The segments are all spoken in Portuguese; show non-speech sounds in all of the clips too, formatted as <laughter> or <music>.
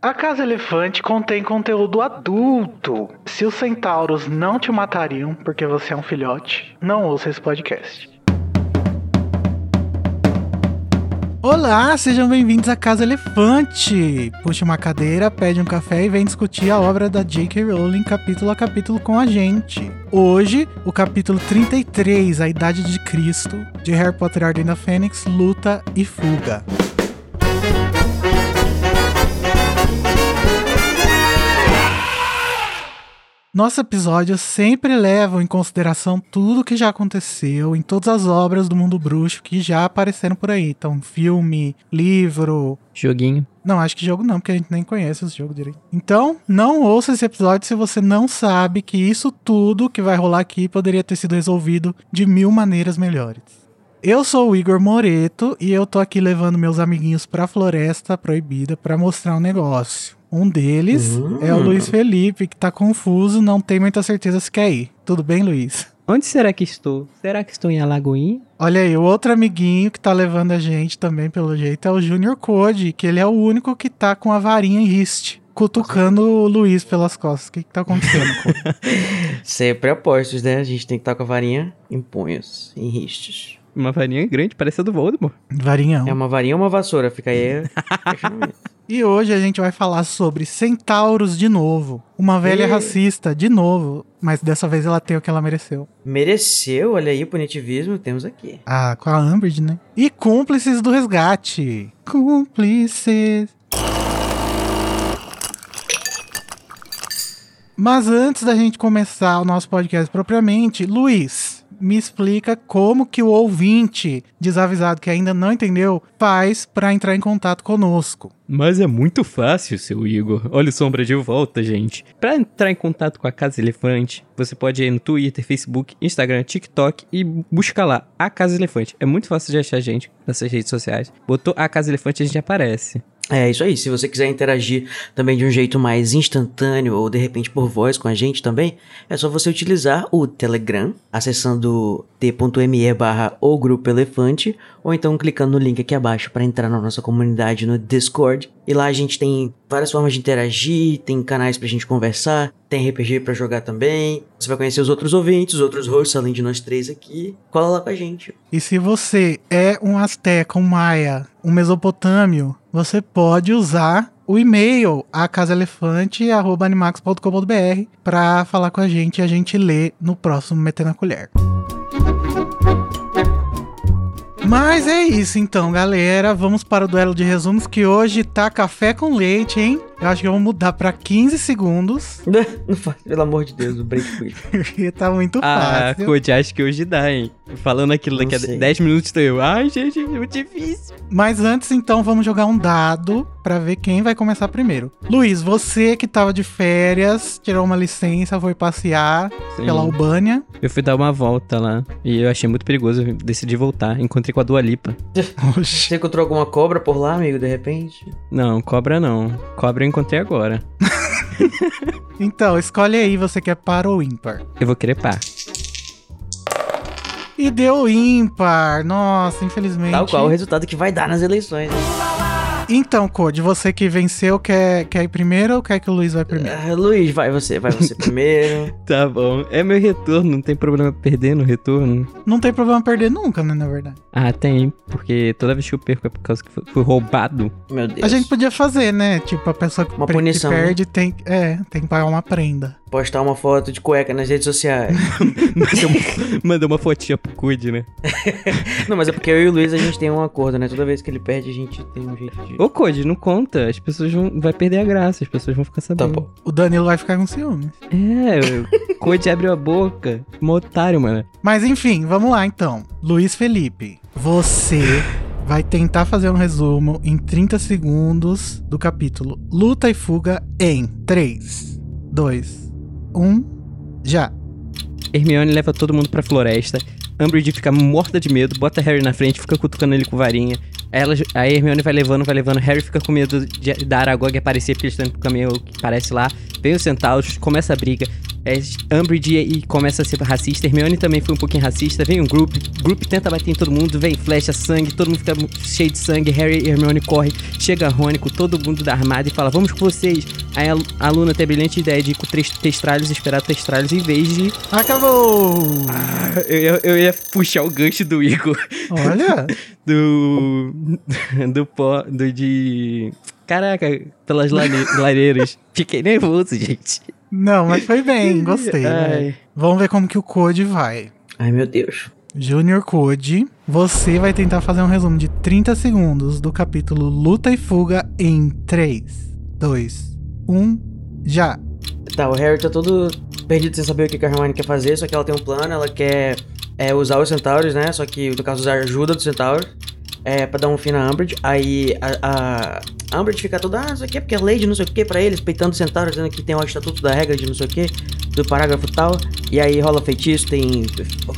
A Casa Elefante contém conteúdo adulto. Se os centauros não te matariam porque você é um filhote, não ouça esse podcast. Olá, sejam bem-vindos à Casa Elefante. Puxa uma cadeira, pede um café e vem discutir a obra da J.K. Rowling capítulo a capítulo com a gente. Hoje, o capítulo 33, A Idade de Cristo, de Harry Potter Ordem da Fênix, Luta e Fuga. Nosso episódio sempre leva em consideração tudo que já aconteceu em todas as obras do mundo bruxo que já apareceram por aí. Então, filme, livro. Joguinho. Não, acho que jogo não, porque a gente nem conhece esse jogo direito. Então, não ouça esse episódio se você não sabe que isso tudo que vai rolar aqui poderia ter sido resolvido de mil maneiras melhores. Eu sou o Igor Moreto e eu tô aqui levando meus amiguinhos pra Floresta Proibida para mostrar um negócio. Um deles Uhum. é o Luiz Felipe, que tá confuso, não tem muita certeza se quer ir. Tudo bem, Luiz? Onde será que estou? Será que estou em Alagoinha? Olha aí, o outro amiguinho que tá levando a gente também, pelo jeito, é o Junior Code, que ele é o único que tá com a varinha em riste, cutucando o Luiz pelas costas. O que que tá acontecendo, Code? <laughs> Sempre apostos, né? A gente tem que estar com a varinha em punhos, em ristes. Uma varinha grande, parece a do Voldemort. Varinhão. É uma varinha ou uma vassoura? Fica aí. <laughs> E hoje a gente vai falar sobre centauros de novo. Uma velha Ih. racista, de novo. Mas dessa vez ela tem o que ela mereceu. Mereceu, olha aí o punitivismo, temos aqui. Ah, com a Umbridge, né? E cúmplices do resgate. Cúmplices. Mas antes da gente começar o nosso podcast propriamente, Luiz, me explica como que o ouvinte desavisado que ainda não entendeu faz pra entrar em contato conosco. Mas é muito fácil, seu Igor. Olha o Sombra de volta, gente. Pra entrar em contato com a Casa Elefante, você pode ir no Twitter, Facebook, Instagram, TikTok e buscar lá a Casa Elefante. É muito fácil de achar a gente nessas redes sociais. Botou a Casa Elefante, a gente aparece. É isso aí. Se você quiser interagir também de um jeito mais instantâneo ou de repente por voz com a gente também, é só você utilizar o Telegram, acessando t.me barra o grupo elefante, ou então clicando no link aqui abaixo para entrar na nossa comunidade no Discord. E lá a gente tem várias formas de interagir, tem canais pra gente conversar, tem RPG pra jogar também. Você vai conhecer os outros ouvintes, os outros hosts, além de nós três aqui. Cola lá com a gente. E se você é um asteca, um maia, um mesopotâmio, você pode usar o e-mail acasaelefante@animax.com.br para falar com a gente e a gente lê no próximo Meter na Colher. Mas é isso então, galera. Vamos para o duelo de resumos que hoje tá café com leite, hein? Eu acho que eu vou mudar para 15 segundos, <laughs> Não faz, pelo amor de Deus, o break quick. porque tá muito Ah, fácil. Code, acho que hoje dá, hein? Falando aquilo daqui a sei. 10 minutos, tô eu. Ai, gente, é muito difícil. Mas antes, então, vamos jogar um dado pra ver quem vai começar primeiro. Luiz, você que tava de férias, tirou uma licença, foi passear Sim. pela Albânia. Eu fui dar uma volta lá e eu achei muito perigoso. Eu decidi voltar. Encontrei com a Dua Lipa. Oxi. <laughs> Você encontrou alguma cobra por lá, amigo, de repente? Não, cobra não. Cobra encontrei agora. <laughs> Então, escolhe aí, você quer par ou ímpar. Eu vou querer pá. E deu ímpar. Nossa, infelizmente. Tal qual o resultado que vai dar nas eleições. né? Então, Code, você que venceu, quer, quer ir primeiro ou quer que o Luiz vai primeiro? Ah, Luiz, vai você, vai você <laughs> primeiro. Tá bom. É meu retorno, não tem problema perder no retorno. Não tem problema perder nunca, né, na verdade. Ah, tem, porque toda vez que eu perco é por causa que fui- fui roubado. Meu Deus. A gente podia fazer, né? Tipo, a pessoa que, Uma pre- que punição, né? perde tem, é, tem que pagar uma prenda. Postar uma foto de cueca nas redes sociais. <laughs> Mandou uma, fotinha pro Cuide, né? <laughs> Não, mas é porque eu e o Luiz a gente tem um acordo, né? Toda vez que ele perde, a gente tem um jeito de. Ô, Code, não conta. As pessoas vão. Vai perder a graça, as pessoas vão ficar Tá sabendo. bom. O Danilo vai ficar com ciúmes. É, o <laughs> Code abriu a boca. Um otário, mano. Mas enfim, vamos lá então. Luiz Felipe, você <laughs> vai tentar fazer um resumo em 30 segundos do capítulo Luta e Fuga em 3, 2, 1, já. Hermione leva todo mundo pra floresta. Umbridge fica morta de medo, bota Harry na frente, fica cutucando ele com varinha. Ela, a Hermione vai levando, vai levando. Harry fica com medo de, da Aragog aparecer, porque eles estão pro caminho que parece lá. Vem os centauros, começa a briga. É, Umbridge e começa a ser racista. Hermione também foi um pouquinho racista. Vem um grupo, grupo tenta bater em todo mundo, vem flecha, sangue, todo mundo fica cheio de sangue. Harry e Hermione corre, chega Rony com todo mundo da armada e fala: Vamos com vocês. Aí a, a Luna tem a brilhante ideia de ir com três testralhos, esperar testralhos em vez de. Acabou! Ah, eu, ia- eu ia puxar o gancho do Igor. Olha, <laughs> do. do pó. do de. Caraca, pelas lare- lareiras. Fiquei nervoso, gente. Não, mas foi bem, <laughs> gostei. né? Ai. Vamos ver como que o Code vai. Ai, meu Deus. Junior Code, você vai tentar fazer um resumo de 30 segundos do capítulo Luta e Fuga em 3, 2, 1, já. Tá, o Harry tá todo perdido sem saber o que que a Hermione quer fazer, só que ela tem um plano, ela quer é, usar os centauros, né? Só que, no caso, usar a ajuda dos centauros. É, pra dar um fim na Umbridge. Aí a, a Umbridge fica toda, ah, não sei o que, porque a Lady não sei o que pra eles, peitando os centauros, dizendo que tem o estatuto da regra de não sei o que, do parágrafo tal. E aí rola feitiço, tem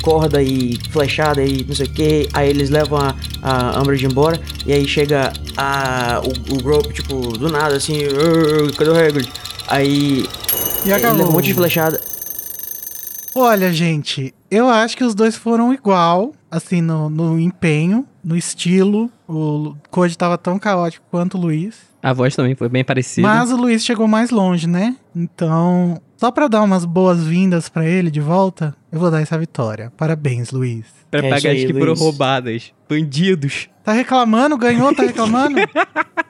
corda e flechada e não sei o que. Aí eles levam a, a Umbridge embora. E aí chega a, o, o Grope, tipo, do nada, assim, "Arr, cadê o Hagrid? Aí E acabou. um monte de flechada. Olha, gente, eu acho que os dois foram igual, assim, no, no empenho, no estilo. O Code tava tão caótico quanto o Luiz. A voz também foi bem parecida. Mas o Luiz chegou mais longe, né? Então, só pra dar umas boas-vindas pra ele de volta, eu vou dar essa vitória. Parabéns, Luiz. Pra É isso pagar as que foram roubadas. Bandidos. Tá reclamando? Ganhou? Tá reclamando? <laughs>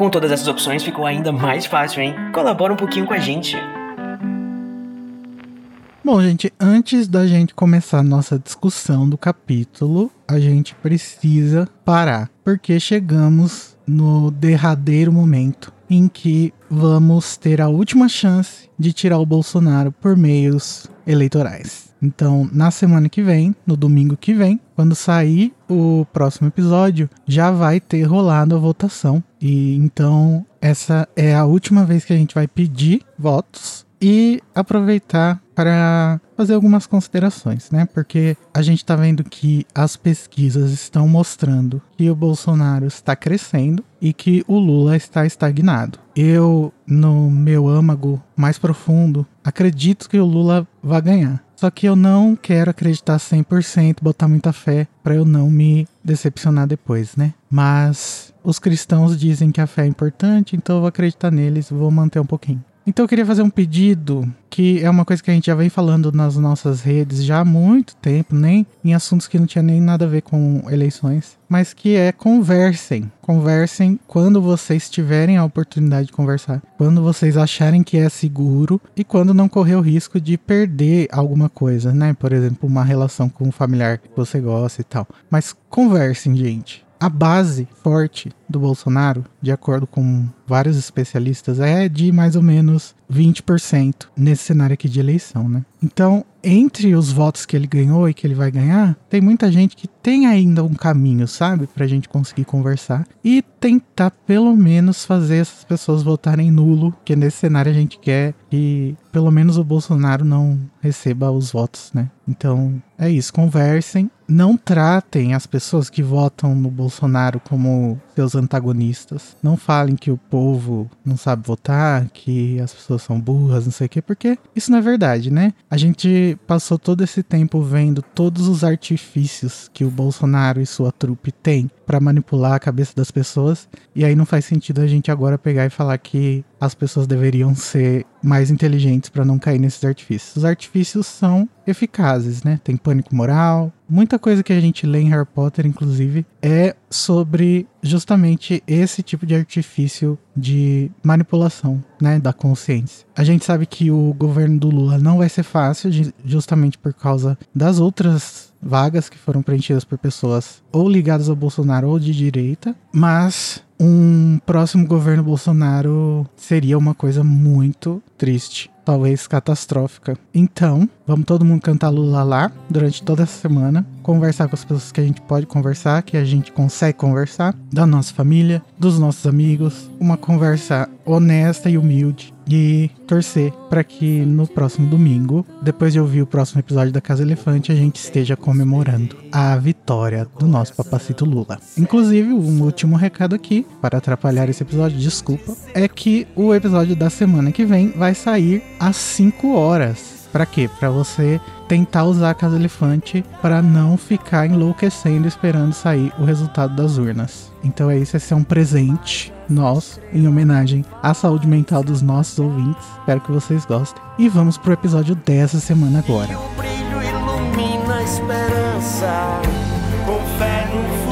Com todas essas opções ficou ainda mais fácil, hein? Colabora um pouquinho com a gente. Bom, gente, antes da gente começar a nossa discussão do capítulo, a gente precisa parar, porque chegamos no derradeiro momento em que vamos ter a última chance de tirar o Bolsonaro por meios eleitorais. Então, na semana que vem, no domingo que vem, quando sair o próximo episódio, já vai ter rolado a votação. E então, essa é a última vez que a gente vai pedir votos e aproveitar para fazer algumas considerações, né? Porque a gente tá vendo que as pesquisas estão mostrando que o Bolsonaro está crescendo e que o Lula está estagnado. Eu, no meu âmago mais profundo, acredito que o Lula vai ganhar. Só que eu não quero acreditar 100%, botar muita fé para eu não me decepcionar depois, né? Mas os cristãos dizem que a fé é importante, então eu vou acreditar neles vou manter um pouquinho. Então eu queria fazer um pedido que é uma coisa que a gente já vem falando nas nossas redes já há muito tempo, nem em assuntos que não tinha nem nada a ver com eleições, mas que é conversem. Conversem quando vocês tiverem a oportunidade de conversar, quando vocês acharem que é seguro e quando não correr o risco de perder alguma coisa, né? Por exemplo, uma relação com um familiar que você gosta e tal. Mas conversem, gente. A base forte do Bolsonaro, de acordo com vários especialistas, é de mais ou menos 20% nesse cenário aqui de eleição, né? Então, entre os votos que ele ganhou e que ele vai ganhar, tem muita gente que tem ainda um caminho, sabe? Pra gente conseguir conversar e tentar pelo menos fazer essas pessoas votarem nulo, que nesse cenário a gente quer que pelo menos o Bolsonaro não receba os votos, né? Então, é isso, conversem, não tratem as pessoas que votam no Bolsonaro como seus antagonistas. Não falem que o povo não sabe votar, que as pessoas são burras, não sei o quê, porque isso não é verdade, né? A gente passou todo esse tempo vendo todos os artifícios que o Bolsonaro e sua trupe têm para manipular a cabeça das pessoas, e aí não faz sentido a gente agora pegar e falar que as pessoas deveriam ser mais inteligentes para não cair nesses artifícios. Os artifícios são eficazes, né? Tem pânico moral, muita coisa que a gente lê em Harry Potter, inclusive, é sobre justamente esse tipo de artifício de manipulação, né, da consciência. A gente sabe que o governo do Lula não vai ser fácil, justamente por causa das outras vagas que foram preenchidas por pessoas ou ligadas ao Bolsonaro ou de direita, mas um próximo governo Bolsonaro seria uma coisa muito triste talvez catastrófica. Então, vamos todo mundo cantar Lula lá durante toda essa semana, conversar com as pessoas que a gente pode conversar, que a gente consegue conversar, da nossa família, dos nossos amigos, uma conversa honesta e humilde e torcer para que no próximo domingo, depois de ouvir o próximo episódio da Casa Elefante, a gente esteja comemorando a vitória do nosso papacito Lula. Inclusive, um último recado aqui, para atrapalhar esse episódio, desculpa, é que o episódio da semana que vem vai sair às 5 horas. Para quê? Para você tentar usar a Casa Elefante para não ficar enlouquecendo esperando sair o resultado das urnas. Então é isso, esse é um presente nosso em homenagem à saúde mental dos nossos ouvintes. Espero que vocês gostem. E vamos pro episódio dessa semana agora. O brilho ilumina a esperança. Com fé no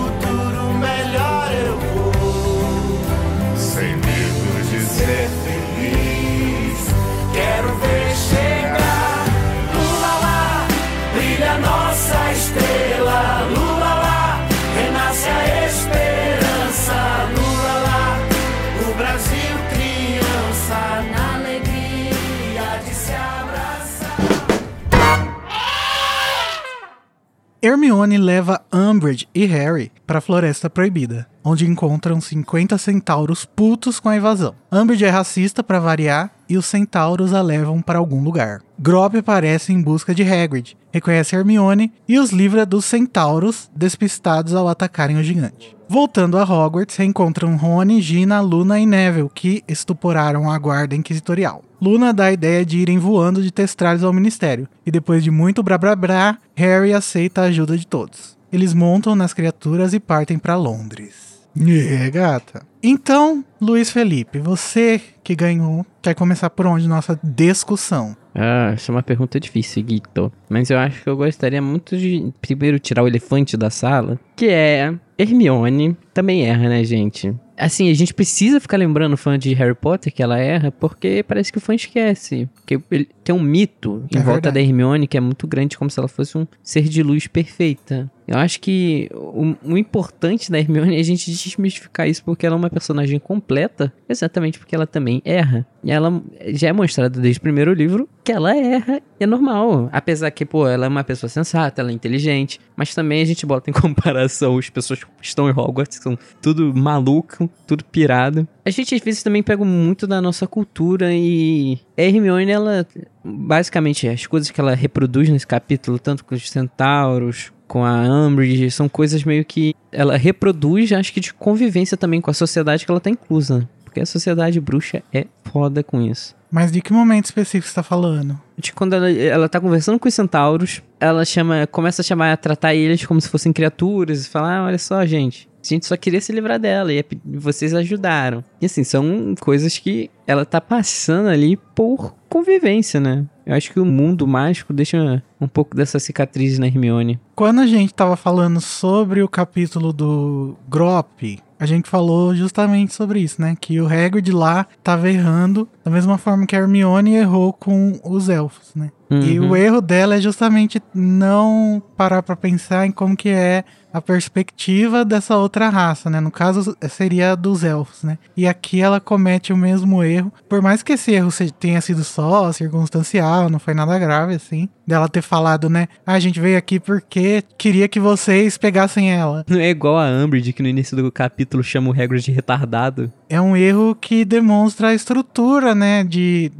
Hermione leva Umbridge e Harry para a Floresta Proibida, onde encontram 50 centauros putos com a invasão. Umbridge é racista para variar e os centauros a levam para algum lugar. Grob aparece em busca de Hagrid, reconhece Hermione e os livra dos centauros despistados ao atacarem o gigante. Voltando a Hogwarts, reencontram Rony, Gina, Luna e Neville, que estuporaram a guarda inquisitorial. Luna dá a ideia de irem voando de testralhos ao ministério, e depois de muito blá blá blá, Harry aceita a ajuda de todos. Eles montam nas criaturas e partem para Londres. É, gata. Então, Luiz Felipe, você que ganhou, quer começar por onde nossa discussão? Ah, essa é uma pergunta difícil, Guito. Mas eu acho que eu gostaria muito de primeiro tirar o elefante da sala, que é Hermione. Também erra, né, gente? Assim, a gente precisa ficar lembrando o fã de Harry Potter que ela erra, porque parece que o fã esquece. Porque ele tem um mito em É volta verdade. da Hermione que é muito grande, como se ela fosse um ser de luz perfeita. Eu acho que o, o importante da Hermione é a gente desmistificar isso, porque ela é uma personagem completa, exatamente porque ela também erra. E ela já é mostrada desde o primeiro livro que ela erra e é normal. Apesar que, pô, ela é uma pessoa sensata, ela é inteligente, mas também a gente bota em <laughs> comparação as pessoas que estão em Hogwarts, que são tudo maluco, tudo pirado. A gente às vezes também pega muito da nossa cultura e a Hermione, ela basicamente as coisas que ela reproduz nesse capítulo, tanto com os centauros, com a Umbridge, são coisas meio que ela reproduz, acho que de convivência também com a sociedade que ela tá inclusa. Porque a sociedade bruxa é foda com isso. Mas de que momento específico você tá falando? De quando ela, ela tá conversando com os centauros, ela chama, começa a chamar, a tratar eles como se fossem criaturas e falar, ah, olha só, gente, a gente só queria se livrar dela e é vocês ajudaram. E assim, são coisas que ela tá passando ali por convivência, né? Eu acho que o mundo mágico deixa um pouco dessa cicatriz na Hermione. Quando a gente tava falando sobre o capítulo do Grop, a gente falou justamente sobre isso, né? Que o Hagrid lá tava errando da mesma forma que a Hermione errou com os elfos, né? E Uhum. o erro dela é justamente não parar pra pensar em como que é a perspectiva dessa outra raça, né? No caso, seria a dos elfos, né? E aqui ela comete o mesmo erro. Por mais que esse erro tenha sido só circunstancial, não foi nada grave, assim. Dela ter falado, né? Ah, a gente veio aqui porque queria que vocês pegassem ela. Não <laughs> é igual a Umbridge, que no início do capítulo chama o Hagrid de retardado. É um erro que demonstra a estrutura, né? De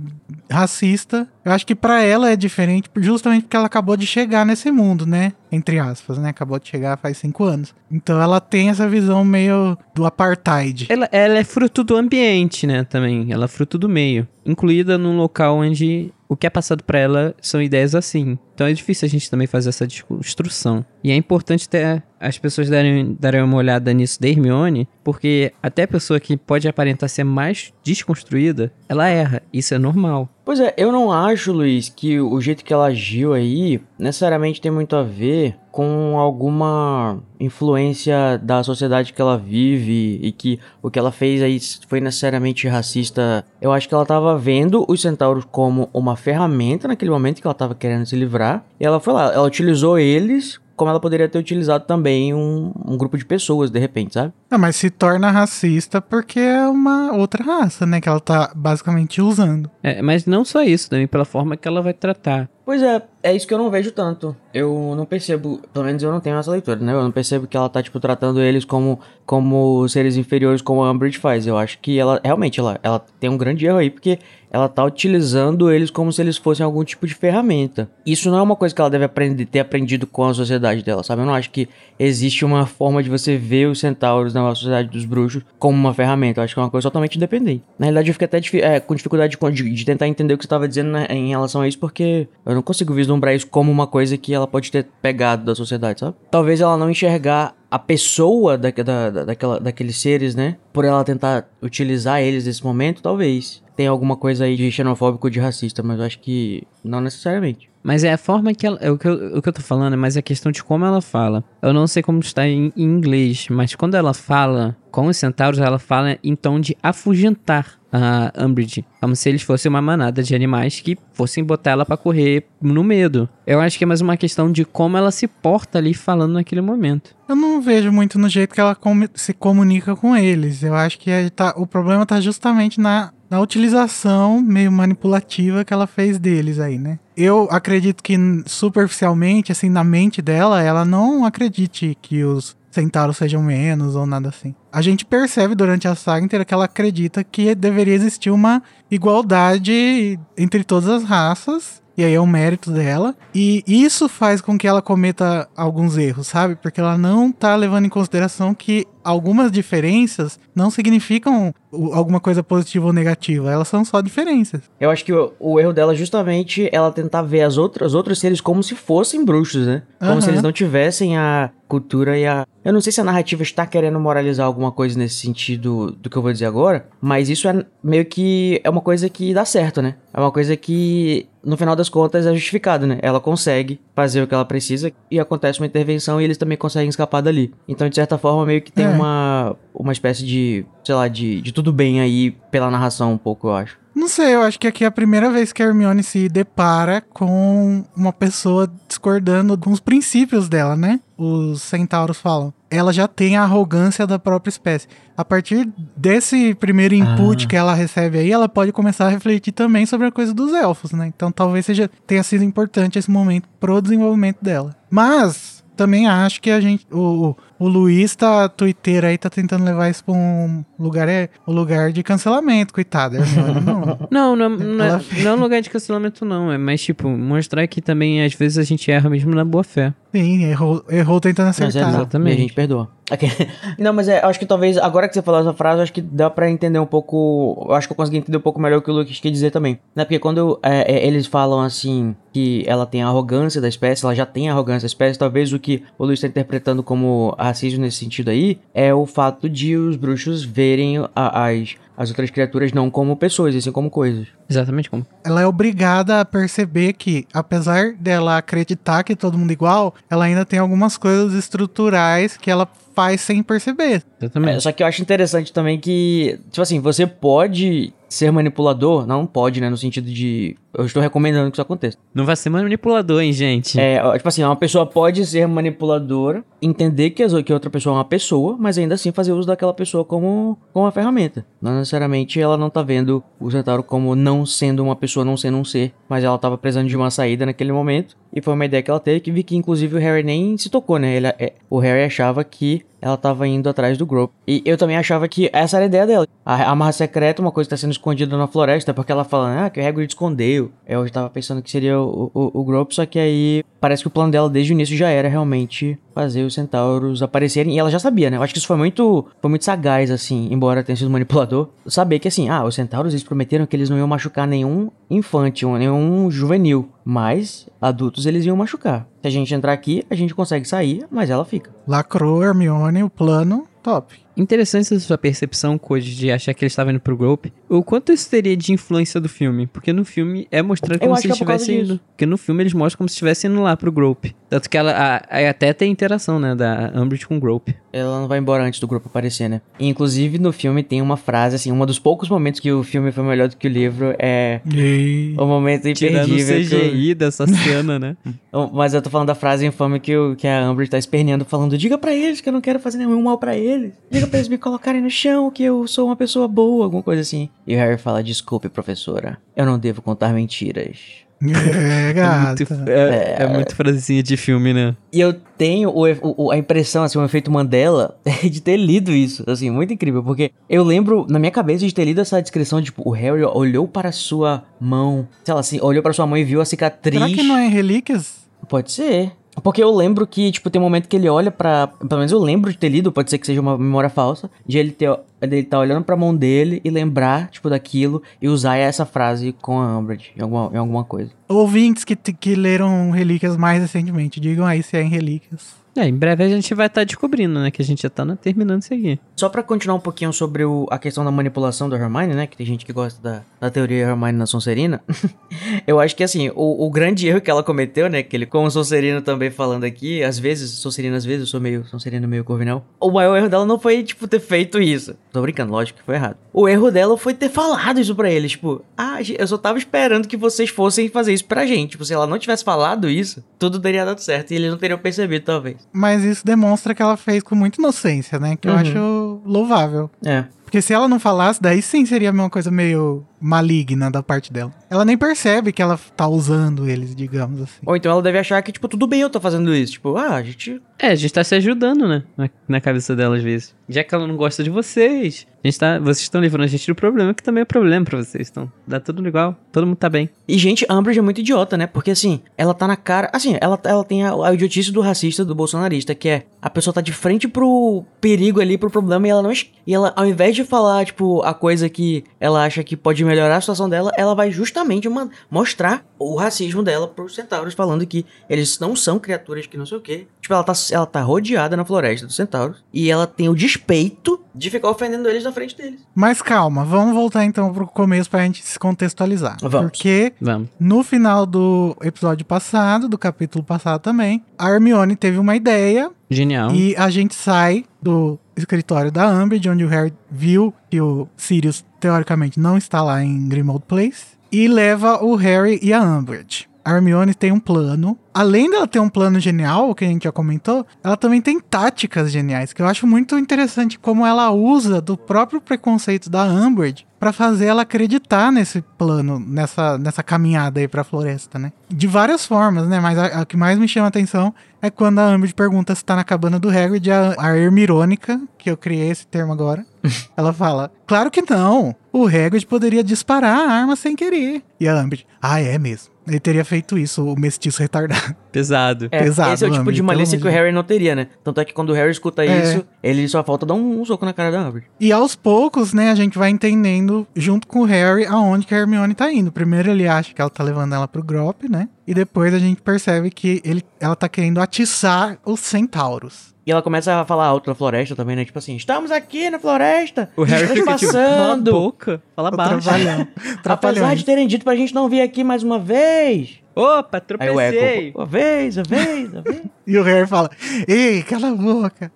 racista. Eu acho que pra ela é diferente, justamente porque ela acabou de chegar nesse mundo, né? Entre aspas, né? Acabou de chegar faz cinco anos. Então ela tem essa visão meio do apartheid. Ela, ela é fruto do ambiente, né, também. Ela é fruto do meio. Incluída num local onde o que é passado pra ela são ideias assim. Então é difícil a gente também fazer essa desconstrução. E é importante ter as pessoas darem, darem uma olhada nisso da Hermione, porque até a pessoa que pode aparentar ser mais desconstruída, ela erra. Isso é normal. Pois é, eu não acho, Luiz, que o jeito que ela agiu aí necessariamente tem muito a ver com alguma influência da sociedade que ela vive e que o que ela fez aí foi necessariamente racista. Eu acho que ela tava vendo os centauros como uma ferramenta naquele momento que ela tava querendo se livrar. E ela foi lá, ela utilizou eles como ela poderia ter utilizado também um, um grupo de pessoas, de repente, sabe? Não, mas se torna racista porque é uma outra raça, né? Que ela tá basicamente usando. É, mas não só isso, também pela forma que ela vai tratar. Pois é, é isso que eu não vejo tanto. Eu não percebo, pelo menos eu não tenho essa leitura, né? Eu não percebo que ela tá, tipo, tratando eles como, como seres inferiores, como a Umbridge faz. Eu acho que ela, realmente, ela, ela tem um grande erro aí, porque ela tá utilizando eles como se eles fossem algum tipo de ferramenta. Isso não é uma coisa que ela deve aprender, ter aprendido com a sociedade dela, sabe? Eu não acho que existe uma forma de você ver os centauros na sociedade dos bruxos como uma ferramenta. Eu acho que é uma coisa totalmente independente. Na realidade, eu fiquei até é, com dificuldade de, de, tentar entender o que você estava dizendo né, em relação a isso, porque eu não consigo vislumbrar isso como uma coisa que ela pode ter pegado da sociedade, sabe? Talvez ela não enxergar a pessoa da, da, daquela, daqueles seres, né? Por ela tentar utilizar eles nesse momento, talvez. Tem alguma coisa aí de xenofóbico, de racista, mas eu acho que não necessariamente. Mas é a forma que ela. É o que, eu, o que eu tô falando, mas é a questão de como ela fala. Eu não sei como está em, em inglês, mas quando ela fala com os centauros, ela fala em tom de afugentar a Umbridge. Como se eles fossem uma manada de animais que fossem botar ela para correr no medo. Eu acho que é mais uma questão de como ela se porta ali falando naquele momento. Eu não vejo muito no jeito que ela com se comunica com eles. Eu acho que tá, o problema tá justamente na na utilização meio manipulativa que ela fez deles aí, né? Eu acredito que superficialmente, assim, na mente dela, ela não acredite que os centauros sejam menos ou nada assim. A gente percebe durante a saga inteira que ela acredita que deveria existir uma igualdade entre todas as raças e aí é um mérito dela. E isso faz com que ela cometa alguns erros, sabe? Porque ela não tá levando em consideração que algumas diferenças não significam alguma coisa positiva ou negativa, elas são só diferenças. Eu acho que o, o erro dela é justamente ela tentar ver as outras, os outros seres como se fossem bruxos, né? Como uhum. se eles não tivessem a cultura e a. Eu não sei se a narrativa está querendo moralizar alguma coisa nesse sentido do que eu vou dizer agora, mas isso é meio que é uma coisa que dá certo, né? É uma coisa que no final das contas é justificado, né? Ela consegue fazer o que ela precisa e acontece uma intervenção e eles também conseguem escapar dali. Então, de certa forma, meio que tem é. Uma uma espécie de, sei lá, de, de tudo bem aí pela narração um pouco, eu acho. Não sei, eu acho que aqui é a primeira vez que a Hermione se depara com uma pessoa discordando com os princípios dela, né? Os centauros falam. Ela já tem a arrogância da própria espécie. A partir desse primeiro input ah. que ela recebe aí, ela pode começar a refletir também sobre a coisa dos elfos, né? Então talvez seja tenha sido importante esse momento pro desenvolvimento dela. Mas também acho que a gente o, o Luiz tá Twitter aí, tá tentando levar isso pra um lugar, é o um lugar de cancelamento, coitado. É, <laughs> não, não, não, não, é, não é um lugar de cancelamento, não. É mais tipo, mostrar que também às vezes a gente erra mesmo na boa fé. Sim, errou, errou tentando acertar. Mas é, exatamente. E a gente perdoa. <laughs> Não, mas é, acho que talvez, agora que você falou essa frase, acho que dá pra entender um pouco. Acho que eu consegui entender um pouco melhor o que o Lucas quer dizer também. Né? Porque quando é, é, eles falam assim que ela tem a arrogância da espécie, ela já tem a arrogância da espécie, talvez o que o Luiz está interpretando como racismo nesse sentido aí é o fato de os bruxos verem a, as, as outras criaturas não como pessoas, e sim como coisas. Exatamente como. Ela é obrigada a perceber que, apesar dela acreditar que todo mundo é igual, ela ainda tem algumas coisas estruturais que ela faz sem perceber. Exatamente. É, só que eu acho interessante também que, tipo assim, você pode ser manipulador, não pode, né? No sentido de. Eu estou recomendando que isso aconteça. Não vai ser manipulador, hein, gente? É, tipo assim, uma pessoa pode ser manipuladora, entender que, a, que outra pessoa é uma pessoa, mas ainda assim fazer uso daquela pessoa como, como uma ferramenta. Não necessariamente ela não tá vendo o Centauro como não sendo uma pessoa, não sendo um ser, mas ela tava precisando de uma saída naquele momento. E foi uma ideia que ela teve, que vi que inclusive o Harry nem se tocou, né? Ele, é, o Harry achava que ela tava indo atrás do Grope. E eu também achava que essa era a ideia dela. A amarra secreta, uma coisa que tá sendo escondida na floresta, porque ela fala, ah, que o Hagrid escondeu. Eu tava pensando que seria o, o, o Grope, só que aí parece que o plano dela desde o início já era realmente fazer os centauros aparecerem. E ela já sabia, né? Eu acho que isso foi muito, foi muito sagaz, assim, embora tenha sido manipulador. Saber que, assim, ah, os centauros eles prometeram que eles não iam machucar nenhum infante, um- nenhum juvenil. Mas adultos eles iam machucar. Se a gente entrar aqui, a gente consegue sair, mas ela fica. Lacrou, Hermione, o plano, top. Interessante essa sua percepção, Code, de achar que eles estavam indo pro Grope. O quanto isso teria de influência do filme? Porque no filme é mostrado Eu como se que eles é causa estivessem indo. Porque no filme eles mostram como se estivessem indo lá pro Grope. Tanto que ela a- a- até tem interação, né, da Umbridge com o Grope. Ela não vai embora antes do grupo aparecer, né? E, inclusive, no filme tem uma frase, assim, um dos poucos momentos que o filme foi melhor do que o livro é E... o momento Tirando o imperdível. que o- CGI dessa cena, né? <laughs> Oh, Mas eu tô falando da frase infame que, o, que a Amber tá esperneando, falando: Diga pra eles que eu não quero fazer nenhum mal pra eles. Diga pra eles me colocarem no chão, que eu sou uma pessoa boa, alguma coisa assim. E o Harry fala: Desculpe, professora, eu não devo contar mentiras. É, É gata. muito, é, é muito frasezinha de filme, né? E eu tenho o, o- a impressão, assim, o efeito Mandela <laughs> de ter lido isso, assim, muito incrível, porque eu lembro, na minha cabeça, de ter lido essa descrição, tipo, o Harry olhou para sua mão, sei lá, assim, olhou para sua mão e viu a cicatriz. Será que não é relíquias? Pode ser. Porque eu lembro que, tipo, tem um momento que ele olha pra. Pelo menos eu lembro de ter lido, pode ser que seja uma memória falsa, de ele ter. Ele tá olhando pra mão dele e lembrar, tipo, daquilo e usar essa frase com a Umbridge em alguma, em alguma coisa. Ouvintes que, que leram relíquias mais recentemente, digam aí se é em relíquias. É, em breve a gente vai estar descobrindo, né? Que a gente já tá na- terminando isso aqui. Só pra continuar um pouquinho sobre o- a questão da manipulação da Hermione, né? Que tem gente que gosta da, da teoria Hermione na Sonserina. <laughs> eu acho que, assim, o, o grande erro que ela cometeu, né? Que ele, como Sonserino também falando aqui, às vezes, Sonserina às vezes, eu sou meio Sonserino meio Corvinal. O maior erro dela não foi, tipo, ter feito isso. Tô brincando, lógico que foi errado. O erro dela foi ter falado isso pra eles. Tipo, ah, eu só tava esperando que vocês fossem fazer isso pra gente. Tipo, se ela não tivesse falado isso, tudo teria dado certo. E eles não teriam percebido, talvez. Mas isso demonstra que ela fez com muita inocência, né? Que eu Uhum. acho louvável. É. Porque se ela não falasse, daí sim seria uma coisa meio maligna da parte dela. Ela nem percebe que ela tá usando eles, digamos assim. Ou então ela deve achar que, tipo, tudo bem eu tô fazendo isso. Tipo, ah, a gente É, a gente tá se ajudando, né? Na, na cabeça dela, às vezes. Já que ela não gosta de vocês, a gente tá, vocês estão livrando a gente do problema, que também é problema pra vocês. Então, dá tudo igual, todo mundo tá bem. E, gente, a Umbridge é muito idiota, né? Porque, assim, ela tá na cara... Assim, ela, ela tem a, a idiotice do racista, do bolsonarista, que é... A pessoa tá de frente pro perigo ali, pro problema, e ela não... E ela, ao invés de falar, tipo, a coisa que ela acha que pode melhorar a situação dela, ela vai justamente man- mostrar o racismo dela pros centauros, falando que eles não são criaturas que não sei o quê. Tipo, ela tá, ela tá rodeada na floresta dos centauros, e ela tem o despeito de ficar ofendendo eles na frente deles. Mas calma, vamos voltar então pro começo pra gente se contextualizar. Vamos. Porque Vamos. no final do episódio passado, do capítulo passado também, a Hermione teve uma ideia Genial. e a gente sai do escritório da Umbridge, onde o Harry viu que o Sirius teoricamente não está lá em Grimmauld Place, e leva o Harry e a Umbridge. A Hermione tem um plano. Além dela ter um plano genial, que a gente já comentou, ela também tem táticas geniais, que eu acho muito interessante como ela usa do próprio preconceito da Umbridge pra fazer ela acreditar nesse plano, nessa, nessa caminhada aí pra floresta, né? De várias formas, né? Mas a, a que mais me chama a atenção é quando a Umbridge pergunta se tá na cabana do Hagrid, a, a Hermirônica, que eu criei esse termo agora, <laughs> ela fala, claro que não, o Hagrid poderia disparar a arma sem querer. E a Umbridge, ah, é mesmo. Ele teria feito isso, o mestiço retardado. <laughs> Pesado. É, Pesado, esse é o tipo de malícia pelo que o Harry não teria, né? Tanto é que quando o Harry escuta É. isso, ele só falta dar um, um soco na cara da Umbridge. E aos poucos, né, a gente vai entendendo, junto com o Harry, aonde que a Hermione tá indo. Primeiro ele acha que ela tá levando ela pro Grop, né? E depois a gente percebe que ele, ela tá querendo atiçar os centauros. E ela começa a falar alto na floresta também, né? Tipo assim, estamos aqui na floresta. O Harry fica tipo, cala a passando. boca, fala baixo. <laughs> Apesar de terem dito pra gente não vir aqui mais uma vez. Opa, Aí o tropecei. Echo, uma vez, uma vez, uma vez. <laughs> E o Harry fala, ei, cala a boca.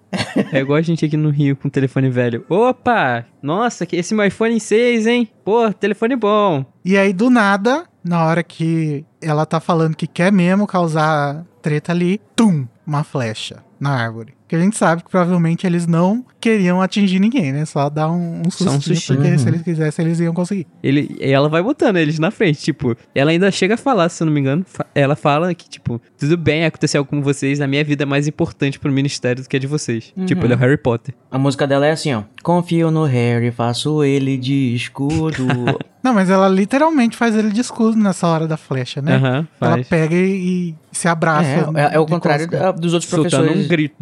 É igual a gente aqui no Rio com telefone velho. Opa, nossa, que esse meu iPhone 6, hein? Pô, telefone bom. E aí, do nada, na hora que ela tá falando que quer mesmo causar treta ali, tum, uma flecha na árvore. Que a gente sabe que provavelmente eles não queriam atingir ninguém, né? Só dar um, um sustinho, sustinho. porque Uhum. se eles quisessem, eles iam conseguir. Ele, e ela vai botando eles na frente, tipo, ela ainda chega a falar, se eu não me engano, fa- ela fala que, tipo, tudo bem acontecer algo com vocês, a minha vida é mais importante pro ministério do que a de vocês. Tipo, ele é o Harry Potter. A música dela é assim, ó. Confio no Harry, faço ele de escudo. <laughs> Não, mas ela literalmente faz ele de escudo nessa hora da flecha, né? Aham, Ela pega e, e se abraça. é, é, é o contrário da- dos outros Soltando professores um grito.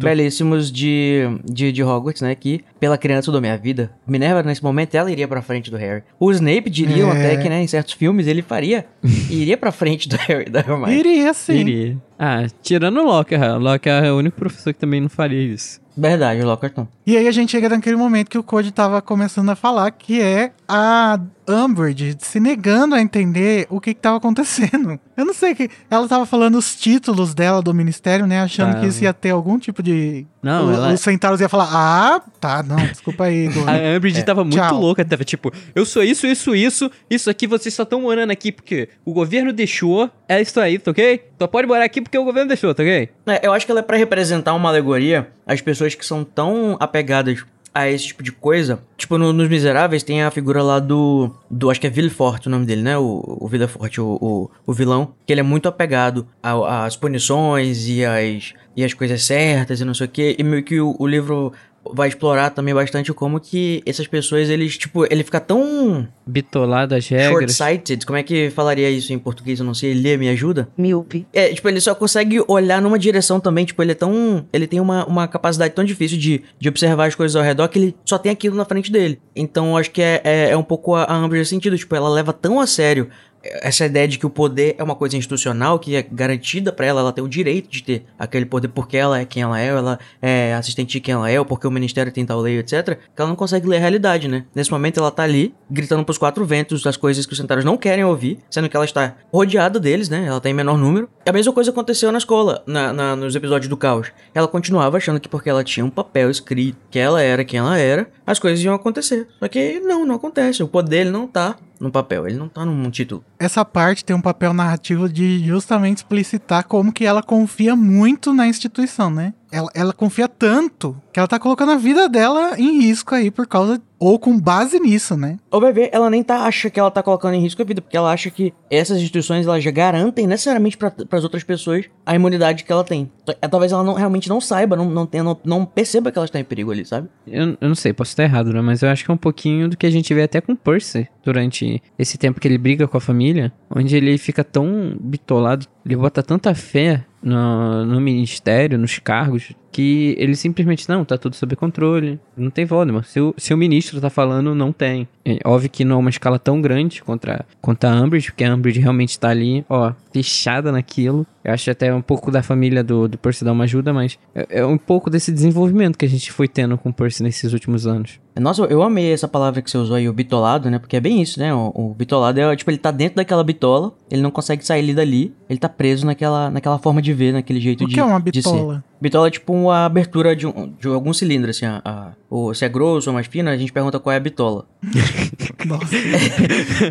De, de, de Hogwarts, né? Que pela criança eu dou minha vida. Minerva, nesse momento, ela iria pra frente do Harry. O Snape diriam É. até que, né, em certos filmes, ele faria. iria pra frente do Harry da Hermione. Iria sim. Iria. Ah, tirando o Lockhart. O Lockhart é o único professor que também não faria isso. Verdade, o Lockhart não. E aí a gente chega naquele momento que o Code tava começando a falar, que é a Umbridge se negando a entender o que que tava acontecendo. <laughs> Eu não sei que ela tava falando os títulos dela do ministério, né, achando Tava. que isso ia ter algum tipo de Não, o- ela- os centauros ia falar: "Ah, tá, não, desculpa aí, Igor." <laughs> A Umbridge tava muito tchau. louca, tava tipo, eu sou isso, isso, isso, isso aqui vocês só estão morando aqui porque o governo deixou, é isso aí, tá ok? Só pode morar aqui porque o governo deixou, tá ok? É, eu acho que ela é pra representar uma alegoria às pessoas que são tão apegadas a esse tipo de coisa. Tipo, no- nos Miseráveis tem a figura lá do. do acho que é Villefort o nome dele, né? O, o Villefort, o, o, o vilão. Que ele é muito apegado às punições e às, e às coisas certas e não sei o quê. E meio que o, o livro vai explorar também bastante como que essas pessoas, eles, tipo, ele fica tão Bitolado as regras. short-sighted. Como é que falaria isso em português? Eu não sei. Lê, me ajuda? míope, É, tipo, ele só consegue olhar numa direção também, tipo, ele é tão... Ele tem uma, uma capacidade tão difícil de, de observar as coisas ao redor que ele só tem aquilo na frente dele. Então, eu acho que é, é, é um pouco a, a Amber nesse sentido, tipo, ela leva tão a sério essa ideia de que o poder é uma coisa institucional, que é garantida pra ela, ela tem o direito de ter aquele poder porque ela é quem ela é, ela é assistente de quem ela é, ou porque o ministério tem tal lei, etc, que ela não consegue ler a realidade, né? Nesse momento ela tá ali, gritando pros quatro ventos das coisas que os centauros não querem ouvir, sendo que ela está rodeada deles, né? Ela tá em menor número. E a mesma coisa aconteceu na escola, na, na- nos episódios do caos. Ela continuava achando que porque ela tinha um papel escrito, que ela era quem ela era, as coisas iam acontecer. Só que não, não acontece. O poder ele não tá no papel, ele não tá num título. Essa parte tem um papel narrativo de justamente explicitar como que ela confia muito na instituição, né? Ela, ela confia tanto que ela tá colocando a vida dela em risco aí por causa. Ou com base nisso, né? Ou vai ver, ela nem tá, acha que ela tá colocando em risco a vida, porque ela acha que essas instituições elas já garantem necessariamente para as outras pessoas a imunidade que ela tem. É, Talvez ela não, realmente não saiba, não, não, tenha, não, não perceba que ela está em perigo ali, sabe? Eu, eu não sei, posso estar errado, né? Mas eu acho que é um pouquinho do que a gente vê até com o Percy durante esse tempo que ele briga com a família, onde ele fica tão bitolado, ele bota tanta fé no, no ministério, nos cargos, que ele simplesmente, não, tá tudo sob controle, não tem Voldemort. Se o, se o ministro tá falando, não tem. É, óbvio que não é uma escala tão grande contra, contra a Umbridge, porque a Umbridge realmente tá ali, ó, fechada naquilo. Eu acho até um pouco da família do, do Percy dar uma ajuda, mas é, é um pouco desse desenvolvimento que a gente foi tendo com o Percy nesses últimos anos. Nossa, eu amei essa palavra que você usou aí, o bitolado, né? Porque é bem isso, né? O, o bitolado é, tipo, ele tá dentro daquela bitola, ele não consegue sair ali dali, ele tá preso naquela, naquela forma de ver, naquele jeito O de que é uma bitola? Bitola é tipo uma abertura de, um, de algum cilindro, assim, a, a- ou se é grosso ou mais fino, a gente pergunta qual é a bitola. <laughs> Nossa.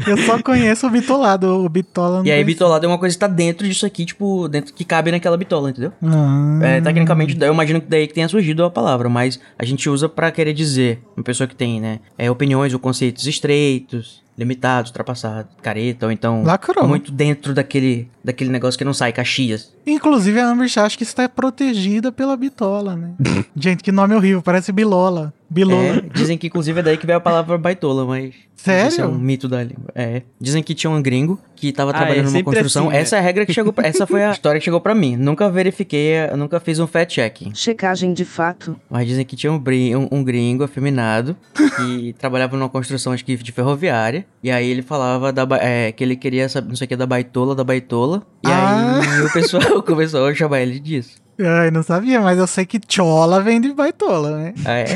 Eu só conheço o bitolado. O bitola não E aí, bitolado é uma coisa que tá dentro disso aqui, tipo, dentro que cabe naquela bitola, entendeu? Ah. É, tecnicamente, eu imagino que daí que tenha surgido a palavra, mas a gente usa pra querer dizer uma pessoa que tem, né, é, opiniões ou conceitos estreitos, limitados, ultrapassados, careta, ou então Lacrou. muito dentro daquele, daquele negócio que não sai, caxias. Inclusive, a Amber acha que está protegida pela bitola, né? <laughs> Gente, que nome horrível. Parece bilola. Bilola. É, dizem que inclusive é daí que veio a palavra baitola, mas. Sério? Isso é um mito da língua. É. Dizem que tinha um gringo que tava Ah, trabalhando é numa construção. assim, né? Essa é a regra que chegou pra, Essa foi a <laughs> história que chegou pra mim. Nunca verifiquei, nunca fiz um fact checking. checagem de fato, Mas dizem que tinha um, brin- um- um gringo afeminado que <laughs> trabalhava numa construção acho que de ferroviária. E aí ele falava da, ba- é, que ele queria saber não sei o que da baitola, da baitola. E Ah. aí o pessoal <laughs> começou a chamar ele disso. Ai, não sabia, mas eu sei que chola vem de baitola, né? Ah, é.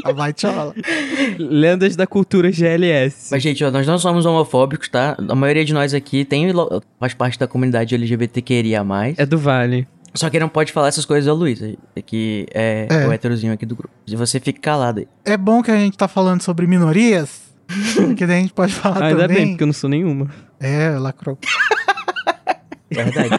<laughs> A baitola. Lendas da cultura GLS. Mas, gente, ó, nós não somos homofóbicos, tá? A maioria de nós aqui tem, faz parte da comunidade LGBTQIA+. É do Vale. Só que não pode falar essas coisas ao Luiz, que é, É. o heterozinho aqui do grupo. Se você fica calado aí. É bom que a gente tá falando sobre minorias, <laughs> que daí a gente pode falar Ah, ainda também. bem, porque eu não sou nenhuma. É, lacrou. É <laughs> verdade.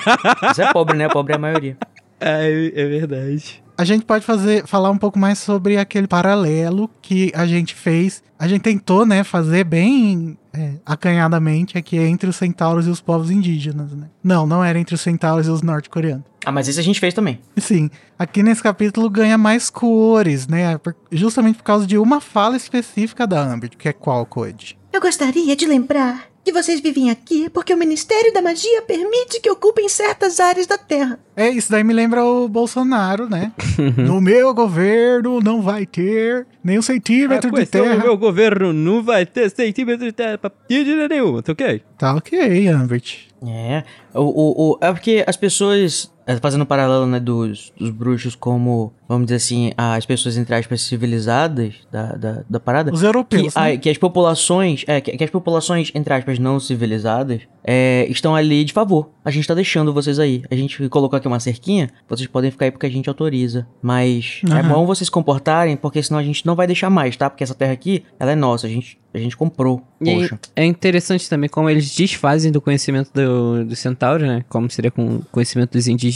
Isso é pobre, né? Pobre é a maioria. É, é verdade. A gente pode fazer falar um pouco mais sobre aquele paralelo que a gente fez. A gente tentou, né, fazer bem é, acanhadamente aqui entre os centauros e os povos indígenas, né? Não, não era entre os centauros e os norte-coreanos. Ah, mas isso a gente fez também. Sim, aqui nesse capítulo ganha mais cores, né? por- Justamente por causa de uma fala específica da Ambit, que é qual, Code? Eu gostaria de lembrar que vocês vivem aqui porque o Ministério da Magia permite que ocupem certas áreas da Terra. É, isso daí me lembra o Bolsonaro, né? <laughs> no meu governo não vai ter nem um centímetro A de questão do terra. meu governo não vai ter centímetro de terra pra indígena nenhuma, tá ok? Tá ok, Ambit. É. O, o, o- é porque as pessoas. É, Fazendo um paralelo, né, dos, dos bruxos como, vamos dizer assim, as pessoas, entre aspas, civilizadas da, da, da parada. Os Que, europeus, né? a- que as populações, é, que, que as populações, entre aspas, não civilizadas, é, estão ali de favor. A gente tá deixando vocês aí. A gente colocou aqui uma cerquinha, vocês podem ficar aí porque a gente autoriza. Mas é Aham. bom vocês se comportarem, porque senão a gente não vai deixar mais, tá? Porque essa terra aqui, ela é nossa, a gente, a gente comprou. E Poxa. é interessante também como eles desfazem do conhecimento do, do centauro, né? Como seria com o conhecimento dos indígenas.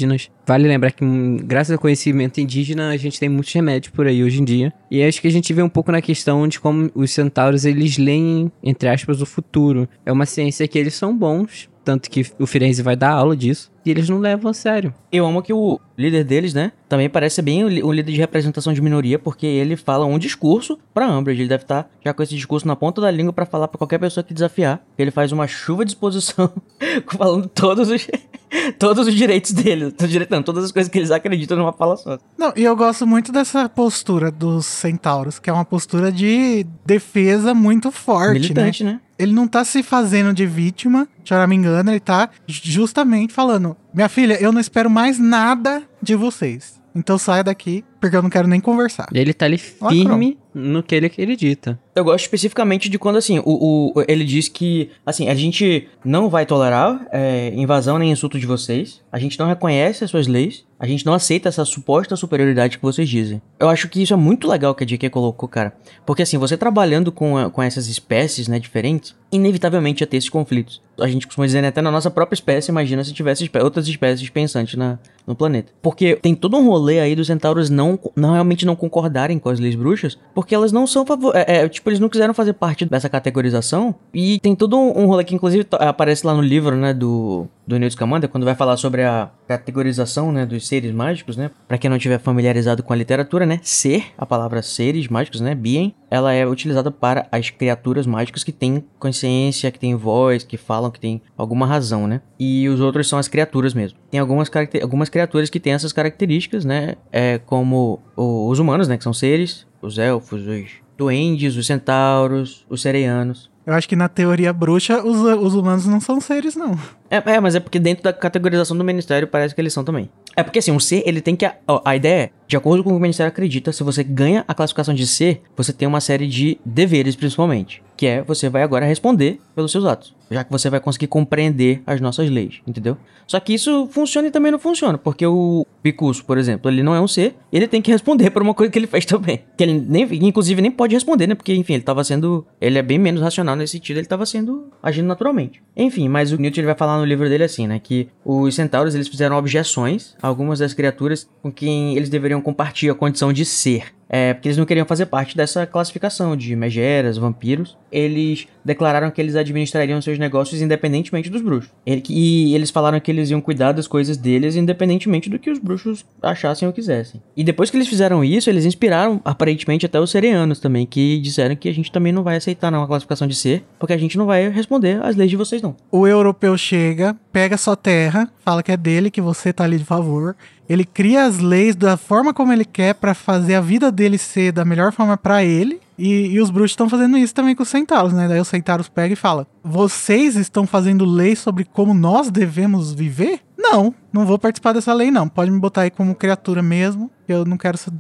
Vale lembrar que, hum, graças ao conhecimento indígena, a gente tem muitos remédios por aí hoje em dia. E acho que a gente vê um pouco na questão de como os centauros, eles leem, entre aspas, o futuro. É uma ciência que eles são bons, tanto que o Firenze vai dar aula disso, e eles não levam a sério. Eu amo que o líder deles, né, também parece bem um líder de representação de minoria, porque ele fala um discurso pra Umbridge. Ele deve estar já com esse discurso na ponta da língua pra falar pra qualquer pessoa que desafiar. Ele faz uma chuva de exposição, <laughs> falando todos os, <laughs> todos os direitos dele. Os direitos não, todas as coisas que eles acreditam numa fala só. Não, e eu gosto muito dessa postura dos centauros, que é uma postura de defesa muito forte, né? Militante, né? Ele não tá se fazendo de vítima, se eu não me engano, ele tá justamente falando: Minha filha, eu não espero mais nada de vocês. Então saia daqui, porque eu não quero nem conversar. E ele tá ali firme no que ele acredita. Eu gosto especificamente de quando, assim, o, o- ele diz que, assim, a gente não vai tolerar é, invasão nem insulto de vocês, a gente não reconhece as suas leis, a gente não aceita essa suposta superioridade que vocês dizem. Eu acho que isso é muito legal que a JK colocou, cara. Porque, assim, você trabalhando com, a- com essas espécies, né, diferentes, inevitavelmente ia ter esses conflitos. A gente costuma dizer, né, até na nossa própria espécie, imagina se tivesse espé- outras espécies pensantes na, no planeta. Porque tem todo um rolê aí dos centauros não, não realmente não concordarem com as leis bruxas, porque elas não são. É, é, tipo, eles não quiseram fazer parte dessa categorização, e tem todo um, um rolê que, inclusive, to- aparece lá no livro, né, do, do Newt Scamander, quando vai falar sobre a categorização, né, dos seres mágicos, né, pra quem não tiver familiarizado com a literatura, né, ser, a palavra seres mágicos, né, being, ela é utilizada para as criaturas mágicas que têm consciência, que têm voz, que falam, que têm alguma razão, né? E os outros são as criaturas mesmo. Tem algumas, algumas criaturas que têm essas características, né? É como os humanos, né? Que são seres, os elfos, os duendes, os centauros, os sereianos. Eu acho que na teoria bruxa, os, os humanos não são seres, não. É, é, mas é porque dentro da categorização do ministério parece que eles são também. É porque assim, um ser, ele tem que. ó, a ideia é, de acordo com o que o ministério acredita, se você ganha a classificação de ser, você tem uma série de deveres, principalmente. Que é, você vai agora responder pelos seus atos. Já que você vai conseguir compreender as nossas leis, entendeu? Só que isso funciona e também não funciona. Porque o Picuço, por exemplo, ele não é um ser, ele tem que responder <laughs> por uma coisa que ele fez também. Que ele nem, inclusive, nem pode responder, né? Porque, enfim, ele tava sendo. Ele é bem menos racional nesse sentido, ele tava sendo. agindo naturalmente. Enfim, mas o Newt ele vai falar no livro dele assim, né? Que os centauros eles fizeram objeções a algumas das criaturas com quem eles deveriam compartilhar a condição de ser. É, porque eles não queriam fazer parte dessa classificação de megeras, vampiros. Eles declararam que eles administrariam seus negócios independentemente dos bruxos. E eles falaram que eles iam cuidar das coisas deles independentemente do que os bruxos achassem ou quisessem. E depois que eles fizeram isso, eles inspiraram aparentemente até os sereanos também, que disseram que a gente também não vai aceitar não a classificação de ser, porque a gente não vai responder às leis de vocês não. O europeu chega, pega sua terra, fala que é dele, que você tá ali de favor. Ele cria as leis da forma como ele quer pra fazer a vida dele ser da melhor forma pra ele. E, e os bruxos estão fazendo isso também com os centauros, né? Daí os centauros pegam e falam: Vocês estão fazendo leis sobre como nós devemos viver? Não, não vou participar dessa lei, não. Pode me botar aí como criatura mesmo. Eu não quero ser-